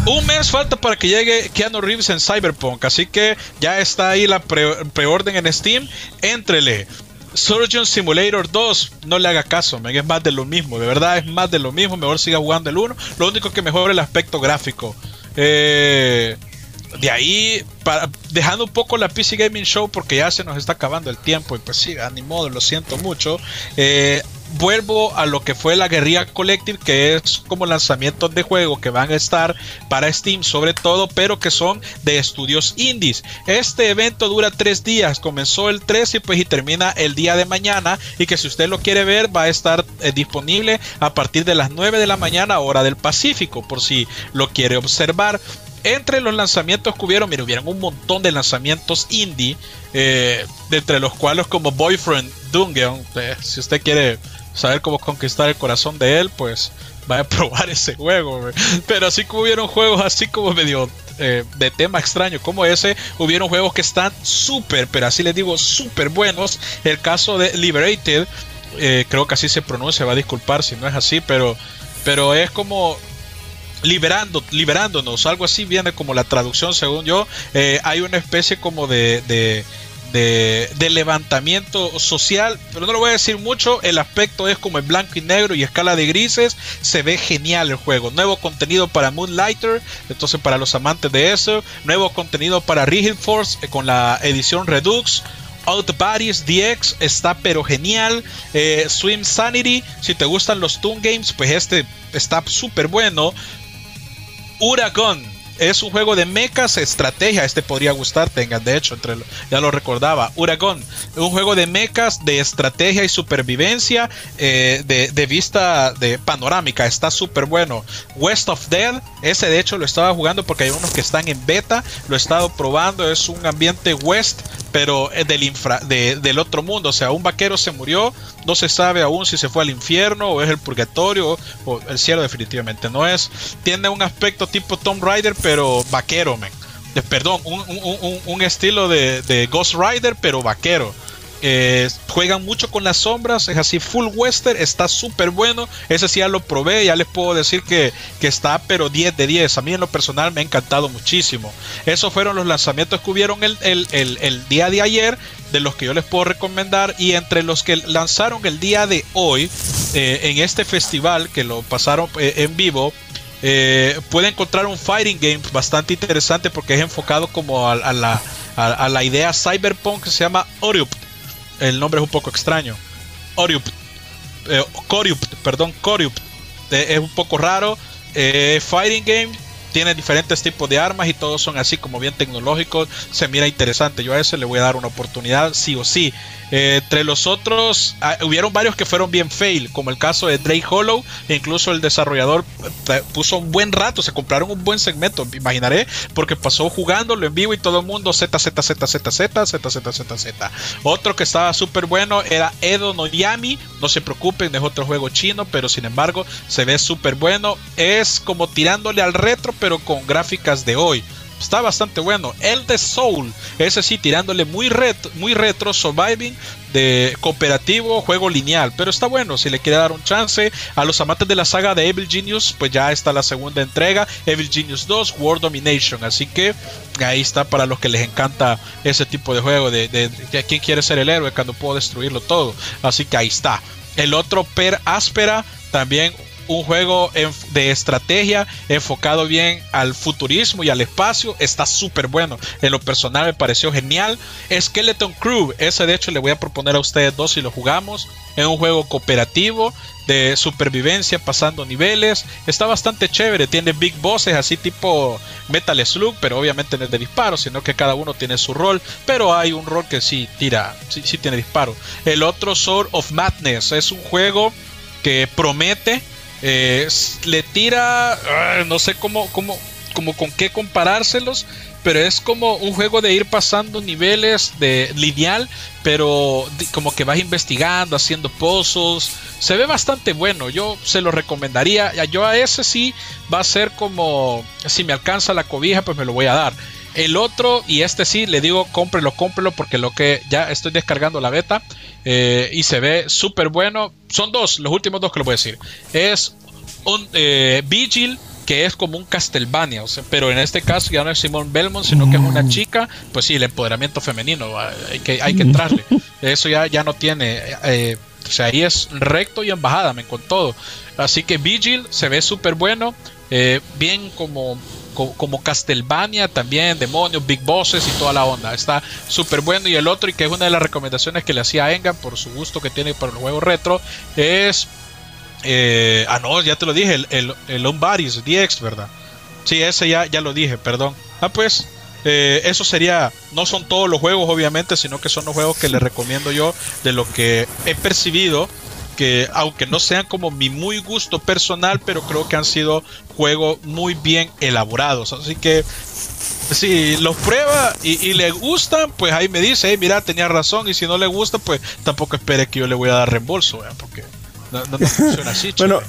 un mes falta para que llegue Keanu Reeves en Cyberpunk, así que ya está ahí la preorden en Steam. Entrele, Surgeon Simulator 2, no le haga caso, es más de lo mismo, de verdad es más de lo mismo, mejor siga jugando el 1. Lo único que mejora el aspecto gráfico. Eh, de ahí, para, dejando un poco la PC Gaming Show porque ya se nos está acabando el tiempo y pues sí, a ni modo, lo siento mucho. Eh, vuelvo a lo que fue la Guerrilla Collective, que es como lanzamientos de juego que van a estar para Steam sobre todo, pero que son de estudios indies. Este evento dura tres días, comenzó el 13 pues, y termina el día de mañana. Y que si usted lo quiere ver va a estar eh, disponible a partir de las 9 de la mañana hora del Pacífico, por si lo quiere observar. Entre los lanzamientos que hubieron, mira, hubieron un montón de lanzamientos indie, eh, entre los cuales como Boyfriend Dungeon, eh, si usted quiere saber cómo conquistar el corazón de él, pues vaya a probar ese juego. Pero así como hubieron juegos así como medio eh, de tema extraño como ese, hubieron juegos que están súper, pero así les digo, súper buenos. El caso de Liberated, creo que así se pronuncia, va a disculpar si no es así, pero, pero es como liberando, liberándonos, algo así viene como la traducción según yo, eh, hay una especie como de, de, levantamiento social, pero no lo voy a decir mucho, el aspecto es como en blanco y negro y escala de grises, se ve genial el juego, nuevo contenido para Moonlighter, entonces para los amantes de eso, nuevo contenido para Rigid Force eh, con la edición Redux, Out Bodies DX está pero genial. Eh, Swim Sanity, si te gustan los Toon Games, pues este está súper bueno. Uragon es un juego de mechas, estrategia. Este podría gustar, tengan, de hecho, entre, ya lo recordaba. Uragon, un juego de mechas, de estrategia y supervivencia, eh, de, vista de panorámica. Está súper bueno. West of Dead, ese de hecho lo estaba jugando porque hay unos que están en beta. Lo he estado probando. Es un ambiente west, pero del, infra, del otro mundo. O sea, un vaquero se murió. No se sabe aún si se fue al infierno o es el purgatorio o, el cielo, definitivamente no es. Tiene un aspecto tipo Tomb Raider pero vaquero, men. perdón, un, estilo de, Ghost Rider, pero vaquero. Eh, juegan mucho con las sombras, es así, full western, está súper bueno. Ese sí ya lo probé, ya les puedo decir que, está, pero 10 de 10. A mí en lo personal me ha encantado muchísimo. Esos fueron los lanzamientos que hubieron el, día de ayer, de los que yo les puedo recomendar. Y entre los que lanzaron el día de hoy, eh, en este festival, que lo pasaron eh, en vivo, eh, puede encontrar un fighting game bastante interesante porque es enfocado como a, la, a, la, idea cyberpunk que se llama Oriupt. El nombre es un poco extraño. Oriupt. Eh, perdón, Coriupt. Eh, es un poco raro. fighting game tiene diferentes tipos de armas y todos son así como bien tecnológicos. Se mira interesante. Yo a ese le voy a dar una oportunidad, sí o sí. Eh, entre los otros, ah, hubieron varios que fueron bien fail, como el caso de Drake Hollow. E incluso el desarrollador eh, puso un buen rato, se compraron un buen segmento, imaginaré, porque pasó jugándolo en vivo y todo el mundo Z, Z, Z, Z, Z, Z, Z, Z, Z. Otro que estaba súper bueno era Edo no Yami. No se preocupen, es otro juego chino, pero sin embargo se ve súper bueno. Es como tirándole al retro, pero con gráficas de hoy. Está bastante bueno. El de Soul, ese sí, tirándole muy retro, muy retro, surviving, de cooperativo, juego lineal. Pero está bueno, si le quiere dar un chance. A los amantes de la saga de Evil Genius, pues ya está la segunda entrega, Evil Genius 2, World Domination. Así que ahí está para los que les encanta ese tipo de juego, de, de, de quién quiere ser el héroe cuando puedo destruirlo todo. Así que ahí está. El otro Per Áspera, también un juego de estrategia enfocado bien al futurismo y al espacio. Está súper bueno. En lo personal me pareció genial. Skeleton Crew, ese de hecho le voy a proponer a ustedes dos si lo jugamos. Es un juego cooperativo de supervivencia pasando niveles. Está bastante chévere. Tiene big bosses así tipo Metal Slug, pero obviamente no es de disparo, sino que cada uno tiene su rol. Pero hay un rol que sí tira, sí, sí tiene disparo. El otro Sword of Madness es un juego que promete eh, le tira, ah, no sé cómo, cómo, como con qué comparárselos, pero es como un juego de ir pasando niveles de lineal, pero como que vas investigando, haciendo pozos. Se ve bastante bueno, yo se lo recomendaría. Yo a ese sí va a ser como, si me alcanza la cobija, pues me lo voy a dar. El otro, y este sí, le digo cómprelo, cómprelo, porque lo que ya estoy descargando la beta eh, y se ve súper bueno. Son dos, los últimos dos que le voy a decir. Es un eh, Vigil, que es como un Castlevania, pero en este caso ya no es Simone Belmont, sino que es una mm. chica. Pues sí, el empoderamiento femenino, hay que, hay que entrarle. Eso ya, ya no tiene. Eh, o sea, ahí es recto y embajada, me con todo. Así que Vigil se ve súper bueno. bien como como Castlevania también, demonios, Big Bosses y toda la onda. Está súper bueno. Y el otro, y que es una de las recomendaciones que le hacía a Engan por su gusto que tiene para los juegos retro, es. Eh, ah, no, ya te lo dije, el, el, el DX, ¿verdad? Sí, ese ya, ya lo dije, perdón. Ah, pues, eh, eso sería, no son todos los juegos obviamente, sino que son los juegos que les recomiendo yo de lo que he percibido, que aunque no sean como mi muy gusto personal, pero creo que han sido juegos muy bien elaborados. Así que si los prueba y, le gustan, pues ahí me dice, mira, tenía razón, y si no le gusta, pues tampoco espere que yo le voy a dar reembolso, porque no, no, funciona así. bueno,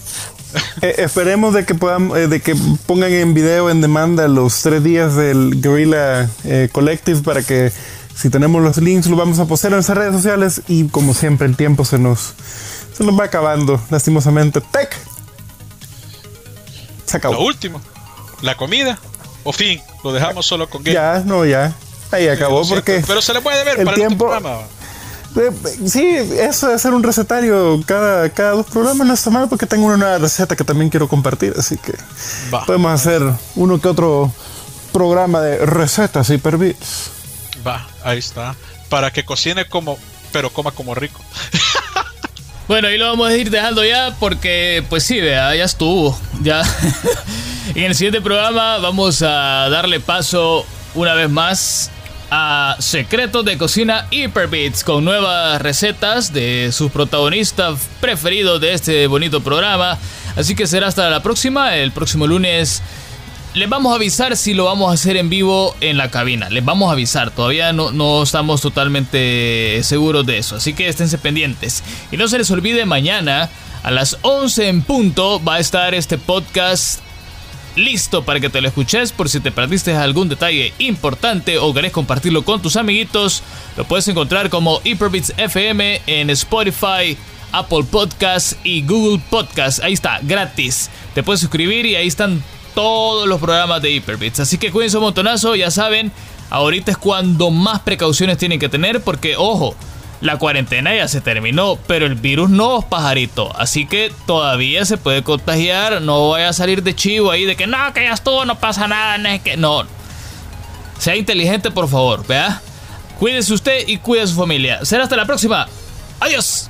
eh, esperemos de que puedan, eh, de que pongan en video en demanda los tres días del Guerrilla eh, Collective para que si tenemos los links lo vamos a postear en nuestras redes sociales y como siempre el tiempo se nos se nos va acabando lastimosamente. Tech. Se acabó. Lo último, la comida. O fin, lo dejamos solo con game. Ya, no, ya. Ahí acabó porque. Pero se le puede ver el para tiempo. El programa. Sí, eso de hacer un recetario cada, cada dos programas no está mal porque tengo una nueva receta que también quiero compartir, así que podemos hacer uno que otro programa de recetas hiperbits. Va, ahí está. Para que cocine como, pero coma como rico. Bueno, ahí lo vamos a ir dejando ya porque, pues sí, vea, ya estuvo. Ya. en el siguiente programa vamos a darle paso una vez más a Secretos de Cocina Hyperbits con nuevas recetas de sus protagonistas preferidos de este bonito programa. Así que será hasta la próxima, el próximo lunes. Les vamos a avisar si lo vamos a hacer en vivo en la cabina. Les vamos a avisar. Todavía no, no estamos totalmente seguros de eso. Así que esténse pendientes. Y no se les olvide, mañana a las 11 en punto va a estar este podcast listo para que te lo escuches por si te perdiste algún detalle importante o querés compartirlo con tus amiguitos. Lo puedes encontrar como Hyperbits FM en Spotify, Apple Podcasts y Google Podcasts. Ahí está, gratis. Te puedes suscribir y ahí están todos los programas de Hyperbits. Así que cuídense un montonazo, ya saben, ahorita es cuando más precauciones tienen que tener porque, ojo, la cuarentena ya se terminó, pero el virus no, pajarito. Así que todavía se puede contagiar. No vaya a salir de chivo ahí de que no, que ya estuvo, no pasa nada. No, que no. Sea inteligente, por favor, vea. Cuídese usted y cuide a su familia. Será hasta la próxima. Adiós.